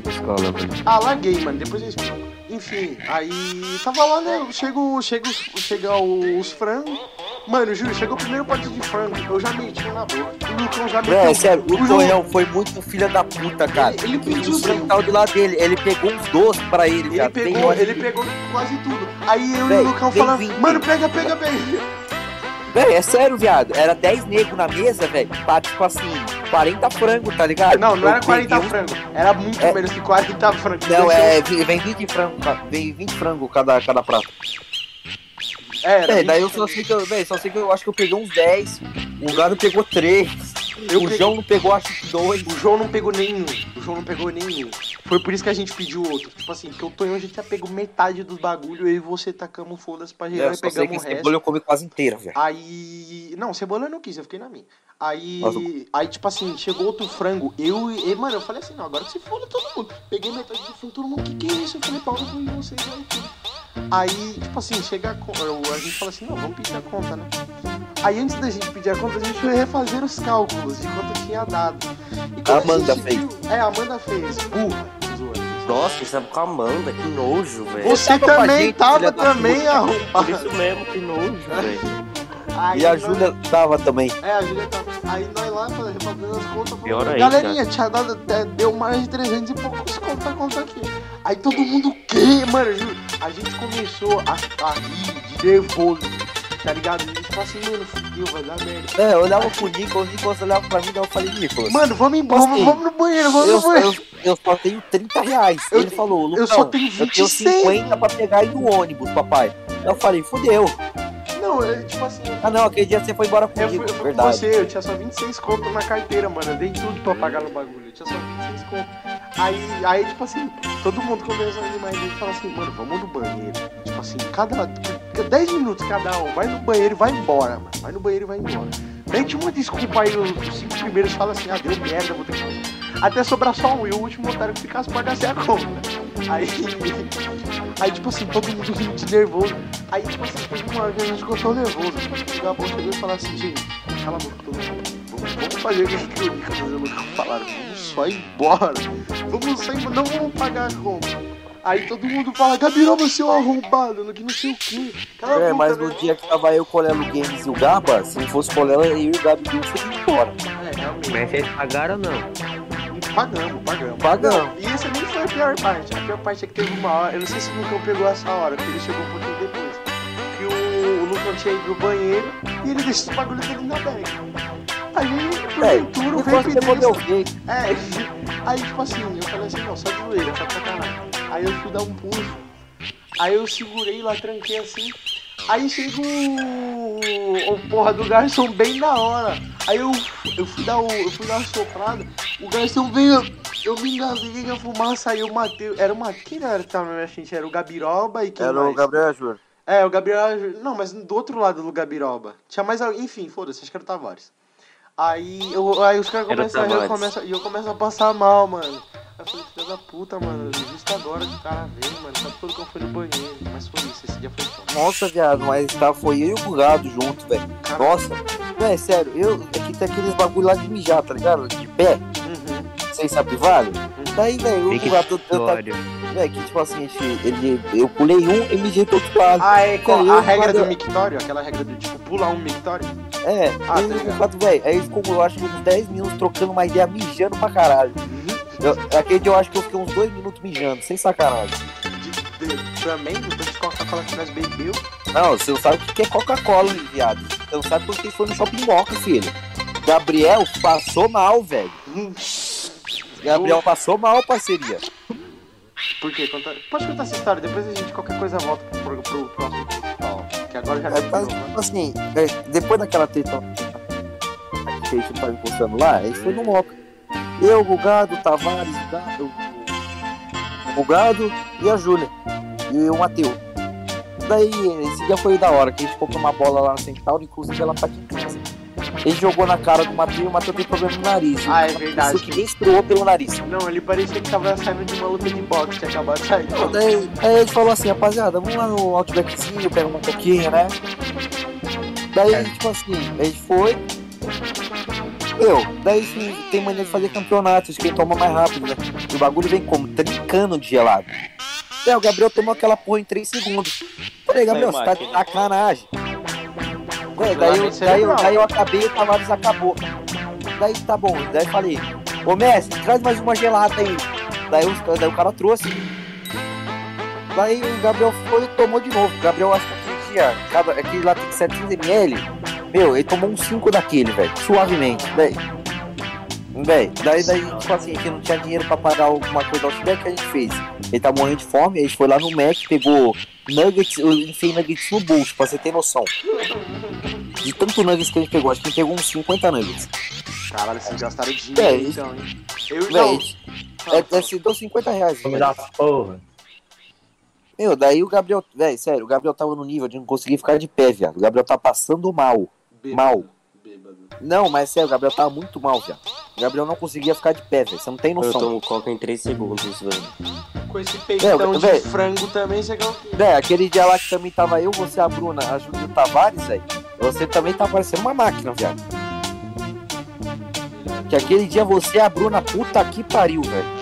tá escola, mano? Ah, larguei, mano, depois eu explico. Enfim, aí tava lá, né? Chega, o- chega, os- chega os frangos. Mano, juro, chegou o primeiro pote de frango. Eu já meti na boca. O Lucão já meteu. É, sério, o João- Tonhão foi muito filho da puta, cara. Ele, ele pediu O frango tava do lado dele, ele pegou uns doces pra ele, Ele viado. pegou, Tem ele pegou quase tudo. Aí eu e Véi, o Lucão falando, mano, pega, pega, pega. Véi, é sério, viado. Era 10 negros na mesa, velho. Pra, tipo assim, 40 frangos, tá ligado? Não, não Eu era 40 peguei uns- frangos. Era muito É. menos que 40 frangos. Não, é, vi- vem 20 frango, vem 20 frango cada, cada prato. É, era É, daí eu 20 só sei que eu, véi, só sei que eu acho que eu peguei uns 10. O Gado pegou 3. Eu o peguei- João não pegou, acho que 2. O João não pegou nenhum. O João não pegou nenhum. Foi por isso que a gente pediu outro. Tipo assim, porque o Tonhão a gente já pegou metade dos bagulho, eu e você tacamos foda-se pra gerar Eu e pegamos que o resto. cebola eu comi quase inteira, velho. Aí. Não, cebola eu não quis, eu fiquei na minha. Aí. Nossa. Aí, tipo assim, chegou outro frango. Eu e. Mano, eu falei assim, não, agora que se foda todo mundo. Peguei metade do frango, todo mundo, que que é isso? Eu falei, Paulo, foi vocês aí. Aí, tipo assim, chega a, co- eu- a gente fala assim, não, vamos pedir a conta, né? Aí antes da gente pedir a conta, a gente foi refazer os cálculos de quanto tinha dado. E A Amanda gente fez. viu- É, a Amanda fez. Burra. Nossa, você tava com a Amanda, que nojo, velho. Você tava a também gente, tava também Por arrombado. isso mesmo, que nojo, velho. Aí E a nós- Júlia tava também. É, a Júlia tá. Aí nós lá fazendo as contas. Pior falando, aí, Galerinha, tinha dado, é, deu mais de 300 e poucos conta, conta aqui. Aí todo mundo, o quê, mano? Juro, A gente começou a, a rir de nervoso, tá ligado? A gente falou assim, mano, fudeu, vai dar merda. É, eu olhava pro Nicolas, o Nicolas olhava pra mim, daí eu falei, Nicolas, Mano, vamos embora, Assim, vamos, vamos no banheiro, vamos eu, no banheiro. eu, eu só tenho 30 reais. Eu Ele te- falou, eu Lucão, só tenho eu tenho 26. 50 pra pegar aí no ônibus, papai. Eu falei, fudeu. Não, eu, tipo assim, Ah não, aquele dia você foi embora eu fui, comigo, eu fui com verdade. você, eu tinha só 26 conto na carteira, mano. Eu dei tudo pra pagar no bagulho. Eu tinha só 26 conto. Aí, aí, tipo assim, todo mundo começou a animar e a gente fala assim, mano, vamos no banheiro. Tipo assim, cada 10 minutos cada um, vai no banheiro e vai embora, mano. Vai no banheiro e vai embora. Mete uma desculpa aí, os cinco primeiros falam assim, ah, deu merda, vou ter que fazer. Até sobrar só um, e o último otário que fica as portas sem a conta. Aí, [LAUGHS] aí, tipo assim, todo mundo rindo nervoso. Aí, tipo assim, teve uma hora que a gente ficou tão nervoso. O Gabão chegou e falou assim, gente, cala a boca todo mundo. Vamos, vamos fazer o que que o Nicolas e o Lucas falaram. Vamos só ir embora. Vamos só ir embora. Não vamos pagar a conta. Aí todo mundo fala, Gabiroba, seu arrombado, que não sei o que. É, mas no dia que tava eu, o Colelo Games e o Gaba, se não fosse o Colelo, eu e o Gabi Games seria embora. É, realmente. Mas vocês pagaram ou não? Pagamos, pagamos. Pagamos. E essa nem foi a pior parte. A pior parte é que teve uma hora, eu não sei se o Lucão pegou essa hora, porque ele chegou um pouquinho depois. Que o, o Lucão tinha ido no banheiro e ele deixou o bagulho dele na bag. Aí, por É, ventura, o vape ouvir, É, aí tipo assim, eu falei assim, não, só de zoeira, só pra caralho. Aí eu fui dar um puxo, aí eu segurei lá, tranquei assim, aí chega o, o porra do garçom bem na hora. Aí eu, eu fui dar o, eu fui dar uma soprada, o garçom veio, eu me engasguei com a fumaça, aí eu matei, era uma, quem era que tava na minha frente? Era o Gabiroba e quem era mais? o Gabriel Ajur. É, o Gabriel. Não, mas do outro lado do Gabiroba. Tinha mais alguém. Enfim, foda-se, acho que era o Tavares. Aí, eu, aí os caras começam a rir, eu começo, e eu começo a passar mal, mano. Aí eu falei, filha da puta, mano. Justo agora que o cara veio, mano. Sabe tudo que eu fui no banheiro. Mas foi isso, esse dia foi foda. Nossa, viado, mas tá, foi eu e o Bugado junto, velho. Nossa, não, é sério, eu aqui tem aqueles bagulho lá de mijar, tá ligado? De pé, Uhum, sem sabe vale. uhum. Daí, velho, eu, eu, eu, Victório. velho, que tipo assim, ele, eu pulei um e me do outro lado. Ah, é a regra do mictório? Aquela regra do tipo, pula um mictório? É, Ah, tá ligado. fato, velho, aí ficou, eu acho, uns 10 minutos trocando uma ideia, mijando pra caralho. Eu, aquele dia eu acho que eu fiquei uns 2 minutos mijando, sem sacanagem. De, de, também, tanto de Coca-Cola que nós bebeu. Não, você não sabe o que é Coca-Cola, viado. Você não sabe porque foi no Shopping Moca, filho. Gabriel passou mal, velho. Hum, Gabriel passou mal, parceria. Por quê? Conta... Pode contar essa história, depois a gente qualquer coisa volta pro, pro, pro próximo. Que agora já É, mas, tipo assim, é, depois daquela treta que a gente tava postando lá, a gente foi no Moca. Eu, o Gado, o Tavares, o Gado, o Gado e a Júlia. E o Matheus. Daí, esse dia foi da hora, que a gente comprou uma bola lá no Centauro, inclusive ela tá aqui em casa. Ele jogou na cara do Matheus e o Matheus tem problema no nariz. Ah, é Isso verdade. que menstruou pelo nariz. Não, ele parecia que tava saindo de uma luta de boxe, tinha acabado de sair. Então, Daí, aí ele falou assim, rapaziada, vamos lá no Outbackzinho, pega uma coquinha, né? Daí, É. tipo assim, a gente foi. Eu, daí assim, tem mania de fazer campeonatos, quem toma mais rápido, né? E o bagulho vem como? Trincando de gelado. Daí o Gabriel tomou aquela porra em 3 segundos. Falei, Gabriel, você tá de sacanagem. Daí, daí, eu, daí, eu, daí eu acabei e o Tavares acabou. Daí tá bom, daí falei, ô mestre, traz mais uma gelada aí. Daí, os- daí o cara trouxe. Daí o Gabriel foi e tomou de novo. O Gabriel acho que aquele dia, cada, aquele lá tem 700ml. Meu, ele tomou uns 5 daquele, velho. Suavemente. Daí, daí, daí, daí, tipo assim, gente não tinha dinheiro pra pagar alguma coisa ao Outback, que a gente fez? Ele tá morrendo de fome, a gente foi lá no Mac, pegou nuggets, eu enfiei nuggets no bolso, pra você ter noção. De tanto nuggets que a gente pegou, acho que a gente pegou uns 50 nuggets. Caralho, vocês gastaram É, dinheiro isso- então, hein? Eu não. Véi, é, é, se deu 50 reais. Vamos velho. dar porra. Meu, daí o Gabriel, velho, sério, o Gabriel tava no nível de não conseguir ficar de pé, viado. O Gabriel tá passando mal. Mal. Bêbado. Não, mas sério, o Gabriel tava muito mal, viado. O Gabriel não conseguia ficar de pé, velho. Você não tem Eu noção. tomo coca em 3 segundos, velho. Com esse peitão de véi. frango também, você? Véi, aquele dia lá que também tava eu, você, a Bruna, a Júlia Tavares, velho. Você também tá parecendo uma máquina, viado. Que aquele dia você e a Bruna, puta que pariu, velho.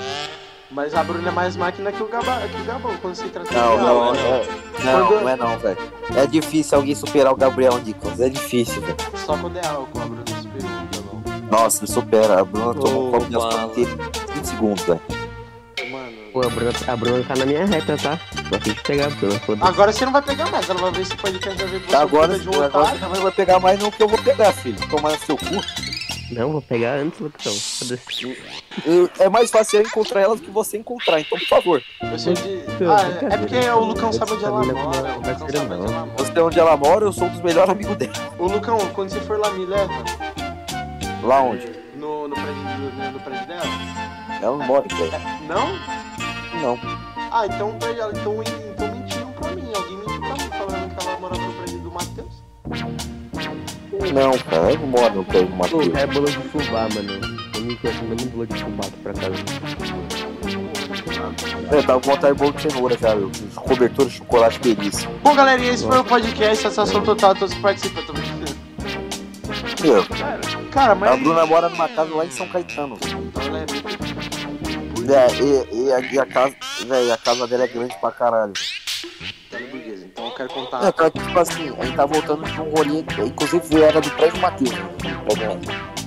Mas a Bruna é mais máquina que o, Gaba, que o Gabão, quando se trata Não, de não, ela. é, não, Quando- não é não, velho. É difícil alguém superar o Gabriel Nicolas. É difícil, velho. Só quando é álcool, a Bruna superou o Gabão. Nossa, supera. A Bruna tomou Ô, copo de em 20 segundos, velho. Mano. Pô, a Bruna, a Bruna tá na minha reta, tá? Tô aqui de pegar a Bruna. foda-se. Agora você não vai pegar mais, ela vai ver esse podcast vai ver que você um Agora, de um agora você não vai pegar mais não que eu vou pegar, filho. Tomar no seu cu. Não, vou pegar antes, Lucão. É mais fácil eu encontrar elas do que você encontrar, então por favor. Eu sei de... Eu- Ah, é, é porque o Lucão sabe onde ela mora. O Lucão sabe onde ela mora. Eu sei onde ela mora, eu sou um dos melhores amigos dela. Ô Lucão, quando você for lá, me leva Lá onde? no, no, prédio, né, no prédio dela. Ela não mora, velho. Não? Não. Ah, então, pra ela- então, então mentiram pra mim. Alguém mentiu pra mim falando que ela morava no prédio do Matheus. Não, cara, eu não moro no prédio do Pô, Matheus. é bolo de fubá, mano. Eu me conheço mesmo bolo de fubá aqui pra casa. Eu tava com vontade de bolo de cenoura, cara. Cobertura de chocolate delícia. Bom, galerinha, esse foi o podcast. Satisfação total a todos que participam. Tô brincando. Meu, Cara, cara, mas. a Bruna mora numa casa lá em São Caetano. Então, ela é É, e, e, a, e a casa, velho, a casa dela é grande pra caralho. Então eu quero contar. É, cara, tipo assim, a gente tá voltando de um rolê, inclusive era do prédio Matheus. né?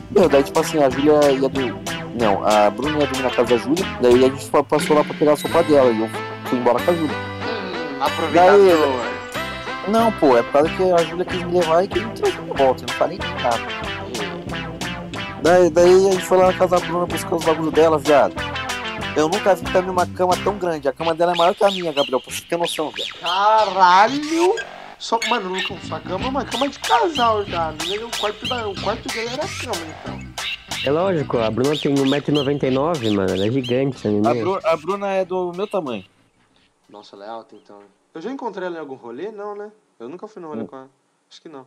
Meu, daí tipo assim, a Júlia ia do. Não, a Bruna ia dormir na casa da Júlia, daí a gente passou lá pra pegar a sopa dela e eu fui embora com a Júlia. Hum, aproveitador. Não, pô, é por causa que a Júlia quis me levar e quis me trazer de volta, eu não falei nem nada. Daí, daí a gente foi lá na casa da Bruna buscar os bagulhos dela, viado. Eu nunca vi também uma cama tão grande. A cama dela é maior que a minha, Gabriel, pra você ter noção, viado. Caralho! Só, mano, sua cama é uma cama de casal já. O quarto, da, o quarto dele era a cama, então. É lógico, a Bruna tem 1,99m, mano. Ela é gigante, essa A, menina. Bru- a Bruna é do meu tamanho. Nossa, ela é alta, então. Eu já encontrei ela em algum rolê? Não, né? Eu nunca fui no rolê Hum. com ela. Acho que não.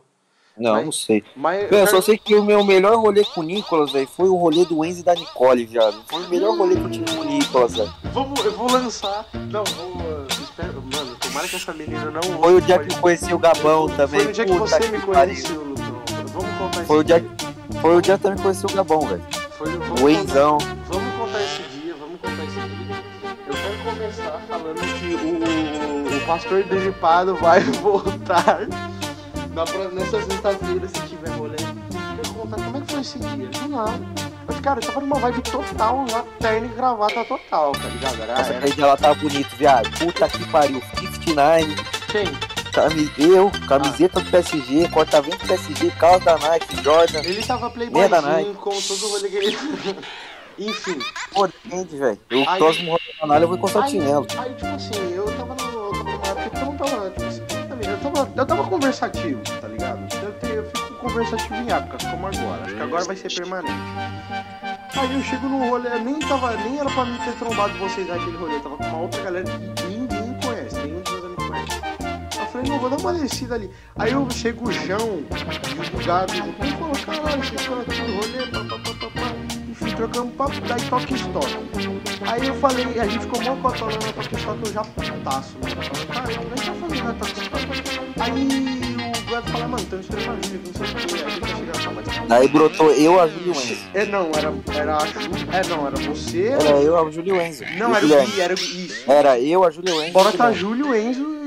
Não, mas, não sei. Mas, eu só sei que o meu melhor rolê com o Nicolas, velho, foi o rolê do Enzo e da Nicole, viado. Foi o melhor rolê que eu tive com o Nicolas, velho. Eu vou lançar. Não, vou. Uh, espero, mano, tomara que essa menina não. Foi o dia que eu conheci o Gabão também. Foi o dia que Puta você que me conheceu, Lutão. Vamos contar foi. O dia, que... foi o dia que também conheci o Gabão, velho. O Enzão. Vamos contar esse dia, vamos contar esse dia. Eu quero começar falando que o, o pastor do vai [LAUGHS] voltar na, nessa sexta-feira se tiver rolê. Eu vou contar como é que foi esse dia. Nada. Mas, cara, eu tava numa vibe total, lá, terno e gravata total, tá ligado? Era, Nossa, era... lá tava bonito, viado. Puta que pariu. 59, Quem? cami- eu, camiseta do PSG, corta-vento do PSG, calça da Nike, Jordan. Ele tava da playboyzinho com todo o rolê que ele... [LAUGHS] Enfim. Pô, velho. Eu Aí- próximo rodada eu vou encostar o Aí, chinelo. aí, tipo assim, eu eu tava, eu conversativo, tá ligado? Eu, te- eu fico conversativo em épocas como agora, acho que agora vai ser permanente. Aí eu chego no rolê, eu nem tava, nem era pra mim ter trombado vocês naquele rolê, eu tava com uma outra galera que ninguém conhece, nenhum dos meus amigos conhece. Eu falei, não, vou dar uma descida ali. Aí eu chego o João o Gabi junto e falou, caralho, vocês foram aqui no rolê, pá, trocamos papo, daí toque história. Aí eu falei, a gente ficou mó cotolando na Toque Stock, eu já putaço, né? Falei, cara, é que tá fazendo na Toque Stock? Aí o Web fala, mano, tô escrevendo a Júlia, não sei o que, aí a gente chegar lá, mas... Daí brotou eu, a Júlio Enzo. É, não, era, era a Ju, é, não, era você... Era eu, a Júlio Enzo. Não, era o. Gui, era o Gui. Era eu, a Júlio Enzo. Bora tá. Júlio, Enzo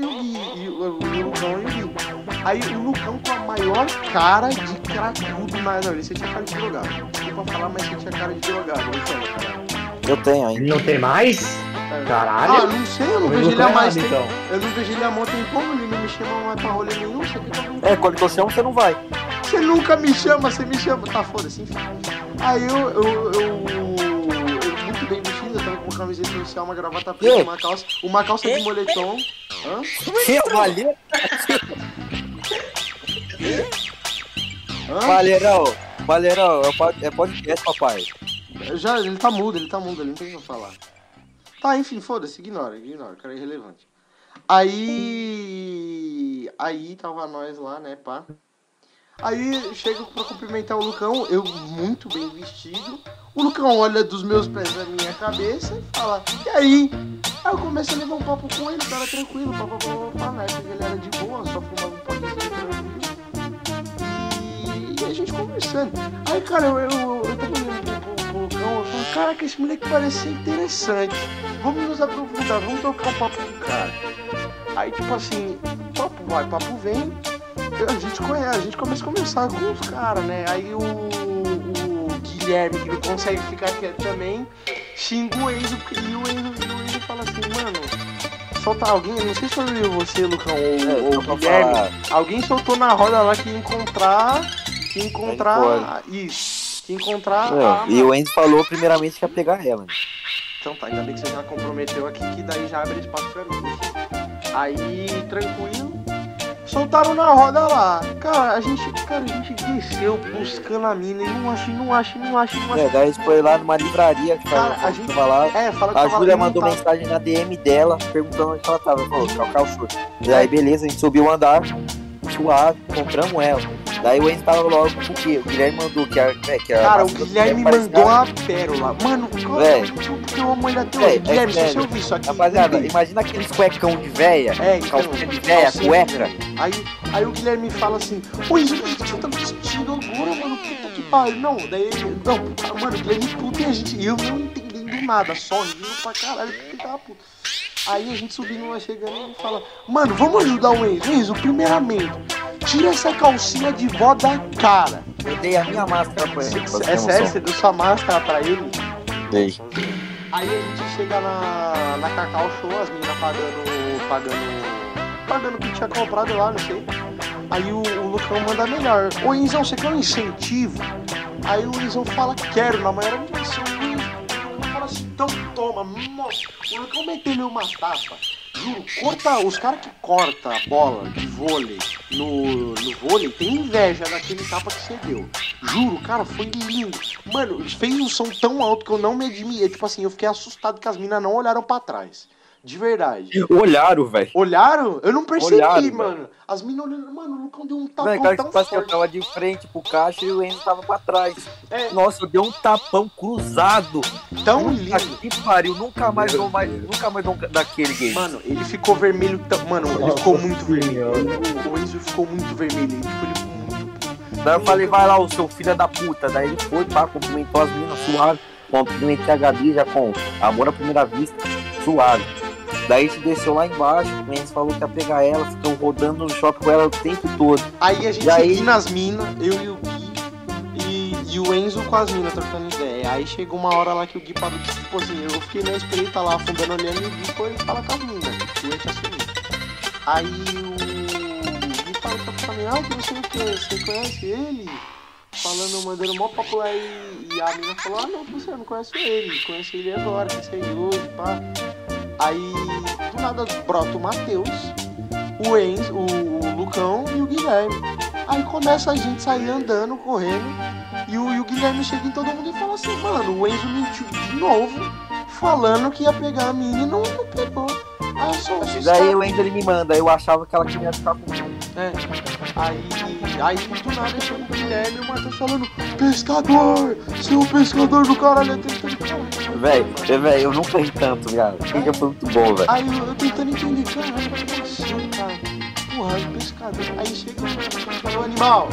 Aí o Lucão com a maior cara de cracudo, mas não, ele você tinha cara de drogado. Desculpa falar, mas você tinha cara de drogado. Eu tenho ainda. Não tem mais? Ah, Caralho. não sei, eu não vejo ele há tô mais tempo. então. Eu não vejo ele há muito tempo, ele não me chama mais pra rolê nenhum, você tá É, quando eu chamo, você não vai. Você nunca me chama, você me chama. Tá, foda-se, enfim. Aí eu, eu, eu, eu muito bem vestido, eu tava com uma camiseta inicial, uma gravata preta, uma calça, uma calça de moletom. Hã? Que valeu? Hã? Valerão, Valerão, é é podcast, papai. Já, ele tá mudo, ele tá mudo, ele não tem o que falar. Tá, enfim, foda-se, ignora, ignora, cara é irrelevante. Aí. Aí tava nós lá, né, pá. Aí chego pra cumprimentar o Lucão, eu muito bem vestido. O Lucão olha dos meus pés na minha cabeça e fala, e aí? Aí eu começo a levar um papo com ele, cara tranquilo, pá, pá, pá, pá, pá, na época ele era de boa, só fumava um potezinho gente conversando. Aí, cara, eu, eu, eu tava olhando pro, Lucão, eu falei, caraca, esse moleque parece interessante. Vamos nos aprofundar, vamos trocar um papo com o cara. Aí, tipo assim, papo vai, papo vem. A gente conhece, a gente começa a conversar com os caras, né? Aí o, o Guilherme, que não consegue ficar quieto também, xinga o Enzo e o Enzo, e o Enzo fala assim, mano, solta alguém, não sei se foi você, Lucão, ou, É, ou Guilherme, alguém soltou na roda lá que ia encontrar. Que encontrar. Isso. Que encontrar. a- É, e o Enzo falou primeiramente que ia pegar ela. então tá, ainda bem que você já comprometeu aqui, que daí já abre espaço pra mim. Aí, tranquilo. Soltaram na roda lá. Cara, a gente, cara, a gente desceu buscando a mina e não acha, não acha, não acha, não acha. É, daí a foi lá numa livraria que Cara, tava, a gente- tava lá. É, fala que A Júlia mandou tava. mensagem na DM dela, perguntando onde ela tava. Falou, Cacau Show. Daí beleza, a gente subiu o andar, suave, compramos ela. Daí o Enzo tava logo com o quê? O Guilherme mandou que a. É, que a Cara, o Guilherme mandou a pérola. Mano, qual é Véi. porque eu amo ele até Véi, hoje. é Guilherme, se você sério. ouvir isso aqui. Rapaziada, imagina aqueles cuecão de véia, É, então, calcinha de véia, calcinha cueca. Aí, aí o Guilherme fala assim, ô isso que você tá vestindo agora, mano, puta que pariu. Não, daí ele, não, mano, o Guilherme puto e a gente, eu não entendendo nada, só rindo pra caralho, porque tava puto. Aí a gente subindo lá, chegando, ele fala, mano, vamos ajudar o Enzo. Enzo, primeiramente, tira essa calcinha de vó da cara. Eu dei a minha máscara pra ele. pra ter É sério, você deu sua máscara pra ele? Dei. Aí a gente chega na, na Cacau Show, as meninas pagando. pagando. pagando o que tinha comprado lá, não sei. Aí o, o Lucão manda melhor. Ô Inzão, você quer um incentivo? Aí o Inzão fala, quero, na maior animação. Então toma. Nossa, o Lucão meteu uma tapa. Juro, corta, os caras que cortam a bola de vôlei no, no vôlei tem inveja daquele tapa que você deu. Juro, cara, foi lindo. Mano, fez um som tão alto que eu não me admirei. Tipo assim, eu fiquei assustado que as minas não olharam pra trás. De verdade. Olharam, velho. Olharam? Eu não percebi, Olharam, mano. As minas olhando, mano, o Lucão deu um Não, tapão é cara, tão tipo assim, eu tava de frente pro caixa e o Enzo tava pra trás. É, Nossa, eu dei um tapão cruzado. tão Puta lindo. que pariu, nunca mais dou mais, nunca mais um daquele game. Mano, ele ficou vermelho. Mano, ele ficou Nossa muito vermelho. Senhora. O, o Enzo ficou muito vermelho. Ele, tipo, ele ficou muito. Daí eu falei, vai lá, o seu filho da puta. Daí ele foi, pá, cumprimentou as meninas suave. Cumprimentei a Gabi já com amor à primeira vista, suave. Daí a gente desceu lá embaixo, o Enzo falou que ia pegar ela, ficou rodando no shopping com ela o tempo todo. Aí a gente E aí? nas minas, eu e o Gui, e, e o Enzo com as minas trocando ideia. Aí chegou uma hora lá que o Gui parou, tipo assim, eu fiquei na espreita lá, afundando olhando, e o Gui foi falar com as minas, que eu ia te assumir. Aí o Gui falou pra mim, ah, que não sei o que, você conhece ele? Falando, mandando mó papo lá e, e a mina falou, ah não, você não conhece ele, conhece ele agora, conhece ele hoje, pá. Aí do nada brota o Matheus, o Enzo, o, o Lucão e o Guilherme. Aí começa a gente sair andando, correndo, e o, e o Guilherme chega em todo mundo e fala assim, mano, o Enzo mentiu de novo, falando que ia pegar a mina e não, não pegou. Aí eu sou Daí o Enzo ele me manda, eu achava que ela queria ficar comigo. É. Aí, aí do nada chega o Guilherme e o Matheus falando, pescador, seu pescador do caralho, eu tentando Véi, é, véi, eu nunca ri tanto, viado. Isso já foi muito bom, velho. Aí eu, eu tentando entender, caralho, como assim, cara? Porra, é pescador. Aí chega o animal.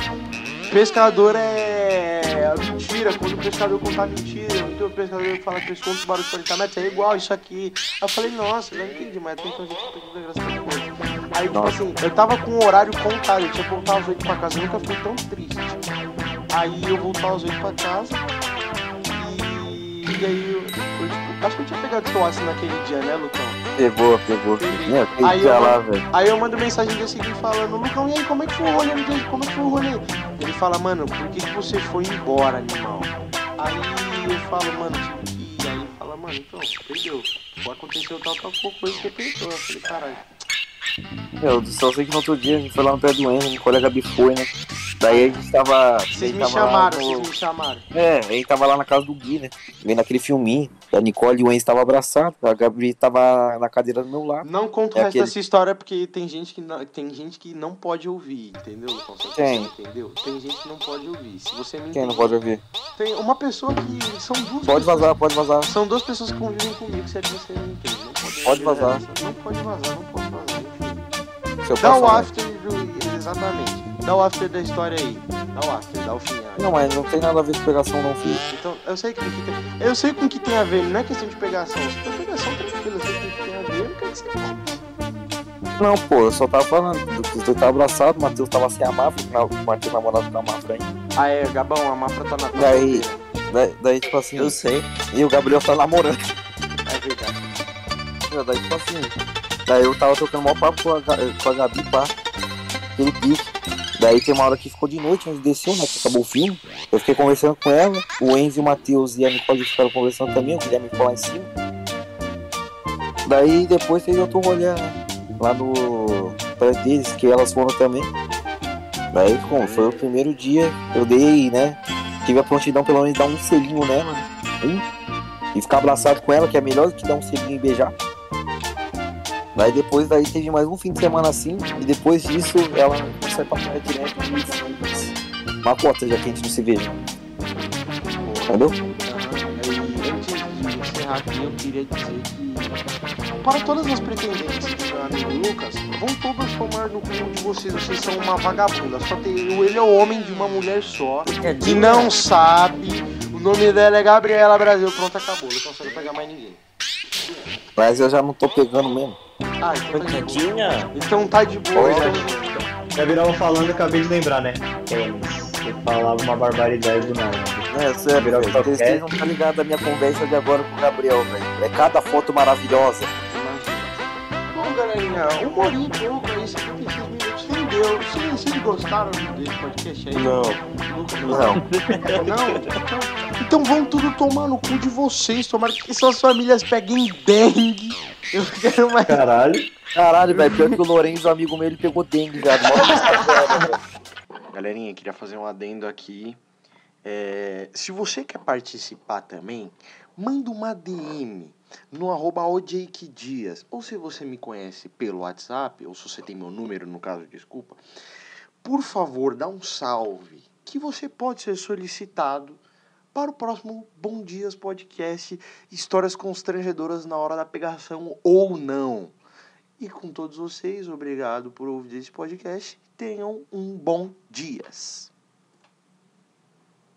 Pescador é mentira, quando o pescador contar mentira, o pescador fala que pescou um barulho de 40 metros, é igual isso aqui. Aí eu falei, nossa, já entendi, mas tem que a gente perdeu a graça. Aí, tipo assim, eu tava com o horário contado, eu tinha que voltar às 8 pra casa, eu nunca fui tão triste. Aí eu voltar às 8 pra casa, e, e aí eu, eu, tipo, acho que eu tinha pegado aço naquele dia, né, Lucão? Pegou, pegou. Meu, aquele Aí eu- lá, velho. Aí eu mando mensagem desse seguinte falando, Lucão, e aí, como é que foi o rolê? Como é que foi o rolê? Ele fala, mano, por que, que você foi embora, animal? Aí eu falo, mano, que ir. Aí ele fala, mano, então, perdeu. Aconteceu tal, tal, coisa que você perdeu. Eu falei, caralho. Meu, só sei que no outro dia a gente foi lá no pé do Enzo, um colega Bi foi, né? Daí a gente tava. Vocês me tava chamaram, no- vocês me chamaram. É, a gente tava lá na casa do Gui, né? Vendo aquele filminho. A Nicole e o Enzo tava abraçado, a Gabi tava na cadeira do meu lado. Não conto o É resto aquele- dessa história porque tem gente que não, tem gente que não pode ouvir, entendeu? Você Quem? Entendeu? Tem gente que não pode ouvir. Se você me Quem não pode ouvir? Tem uma pessoa que são duas Pode pessoas- vazar, pode vazar. São duas pessoas que convivem comigo, se é que você não entende. Não pode, Pode vazar. Não pode vazar, não pode vazar. Se eu Dá o after do. Exatamente. Dá o after da história aí. Dá o after, dá o fim. aí. Não, mas não tem nada a ver com pegação não, filho. Então, eu sei com o que tem. Eu sei com o que tem a ver, não é questão de pegação. Se for pegação, tranquilo, eu sei com o que tem a ver, eu não quero que você. Não, pô, eu só tava falando do que os dois estavam abraçados, o Matheus tava sem a Mafra, o Matheus namorado da Mafra ainda. Ah, é, Gabão, a Mafra tá na tua Daí-. Daí, daí, tipo assim, Eu sei. e o Gabriel tá namorando. É verdade. Daí, tipo assim, daí eu tava trocando maior papo com a, com a Gabi, pá, aquele pique. Daí tem uma hora que ficou de noite, a gente desceu, né, que acabou o filme. Eu fiquei conversando com ela, o Enzo, o Matheus e a Nicole ficaram conversando também, o Guilherme ficou lá em cima. Daí depois fez outro rolê né, lá no prédio deles, que elas foram também. Daí, como foi o primeiro dia, eu dei, né, tive a prontidão pelo menos de dar um selinho nela, né, e ficar abraçado com ela, que é melhor do que dar um selinho e beijar. Daí depois daí teve mais um fim de semana assim, e depois disso ela sai pra praia direto e uma cota, já que a gente não se veja. Entendeu? E antes de encerrar aqui, eu queria dizer que para todas as pretendentes do meu amigo Lucas, vão todas tomar no cu de vocês. Vocês são uma vagabunda. Só tem ele é o homem de uma mulher só que não sabe. O nome dela é Gabriela Brasil. Pronto, acabou. Não consegue pegar mais ninguém. Mas eu já não tô pegando mesmo. Ah, então tá boa. Coitadinha. Então tá de boa. Oi, Então... Gabriel falando, eu acabei de lembrar, né? Tênis. Ele falava uma barbaridade do nada. É, sério, Gabriel velho. Vocês não tá ligado a minha conversa de agora com o Gabriel, velho. É cada foto maravilhosa. Bom, galerinha, uma hora e pouco aí, 56 minutos. Rendeu. Se vocês gostaram desse podcast aí, Não, não. Não? Então, então vão tudo tomar no cu de vocês. Tomara que suas famílias peguem dengue. Eu quero mais. Caralho. Caralho, velho. Pior que o Lourenço, amigo meu, ele pegou dengue, viado. Mó brincadeira, velho. Galerinha, queria fazer um adendo aqui. É, se você quer participar também, manda uma DM no arroba Dias. Ou se você me conhece pelo WhatsApp, ou se você tem meu número, no caso, desculpa. Por favor, dá um salve, que você pode ser solicitado para o próximo Bom Dias Podcast, histórias constrangedoras na hora da pegação ou não. E com todos vocês, obrigado por ouvir esse podcast. Tenham um bom dias.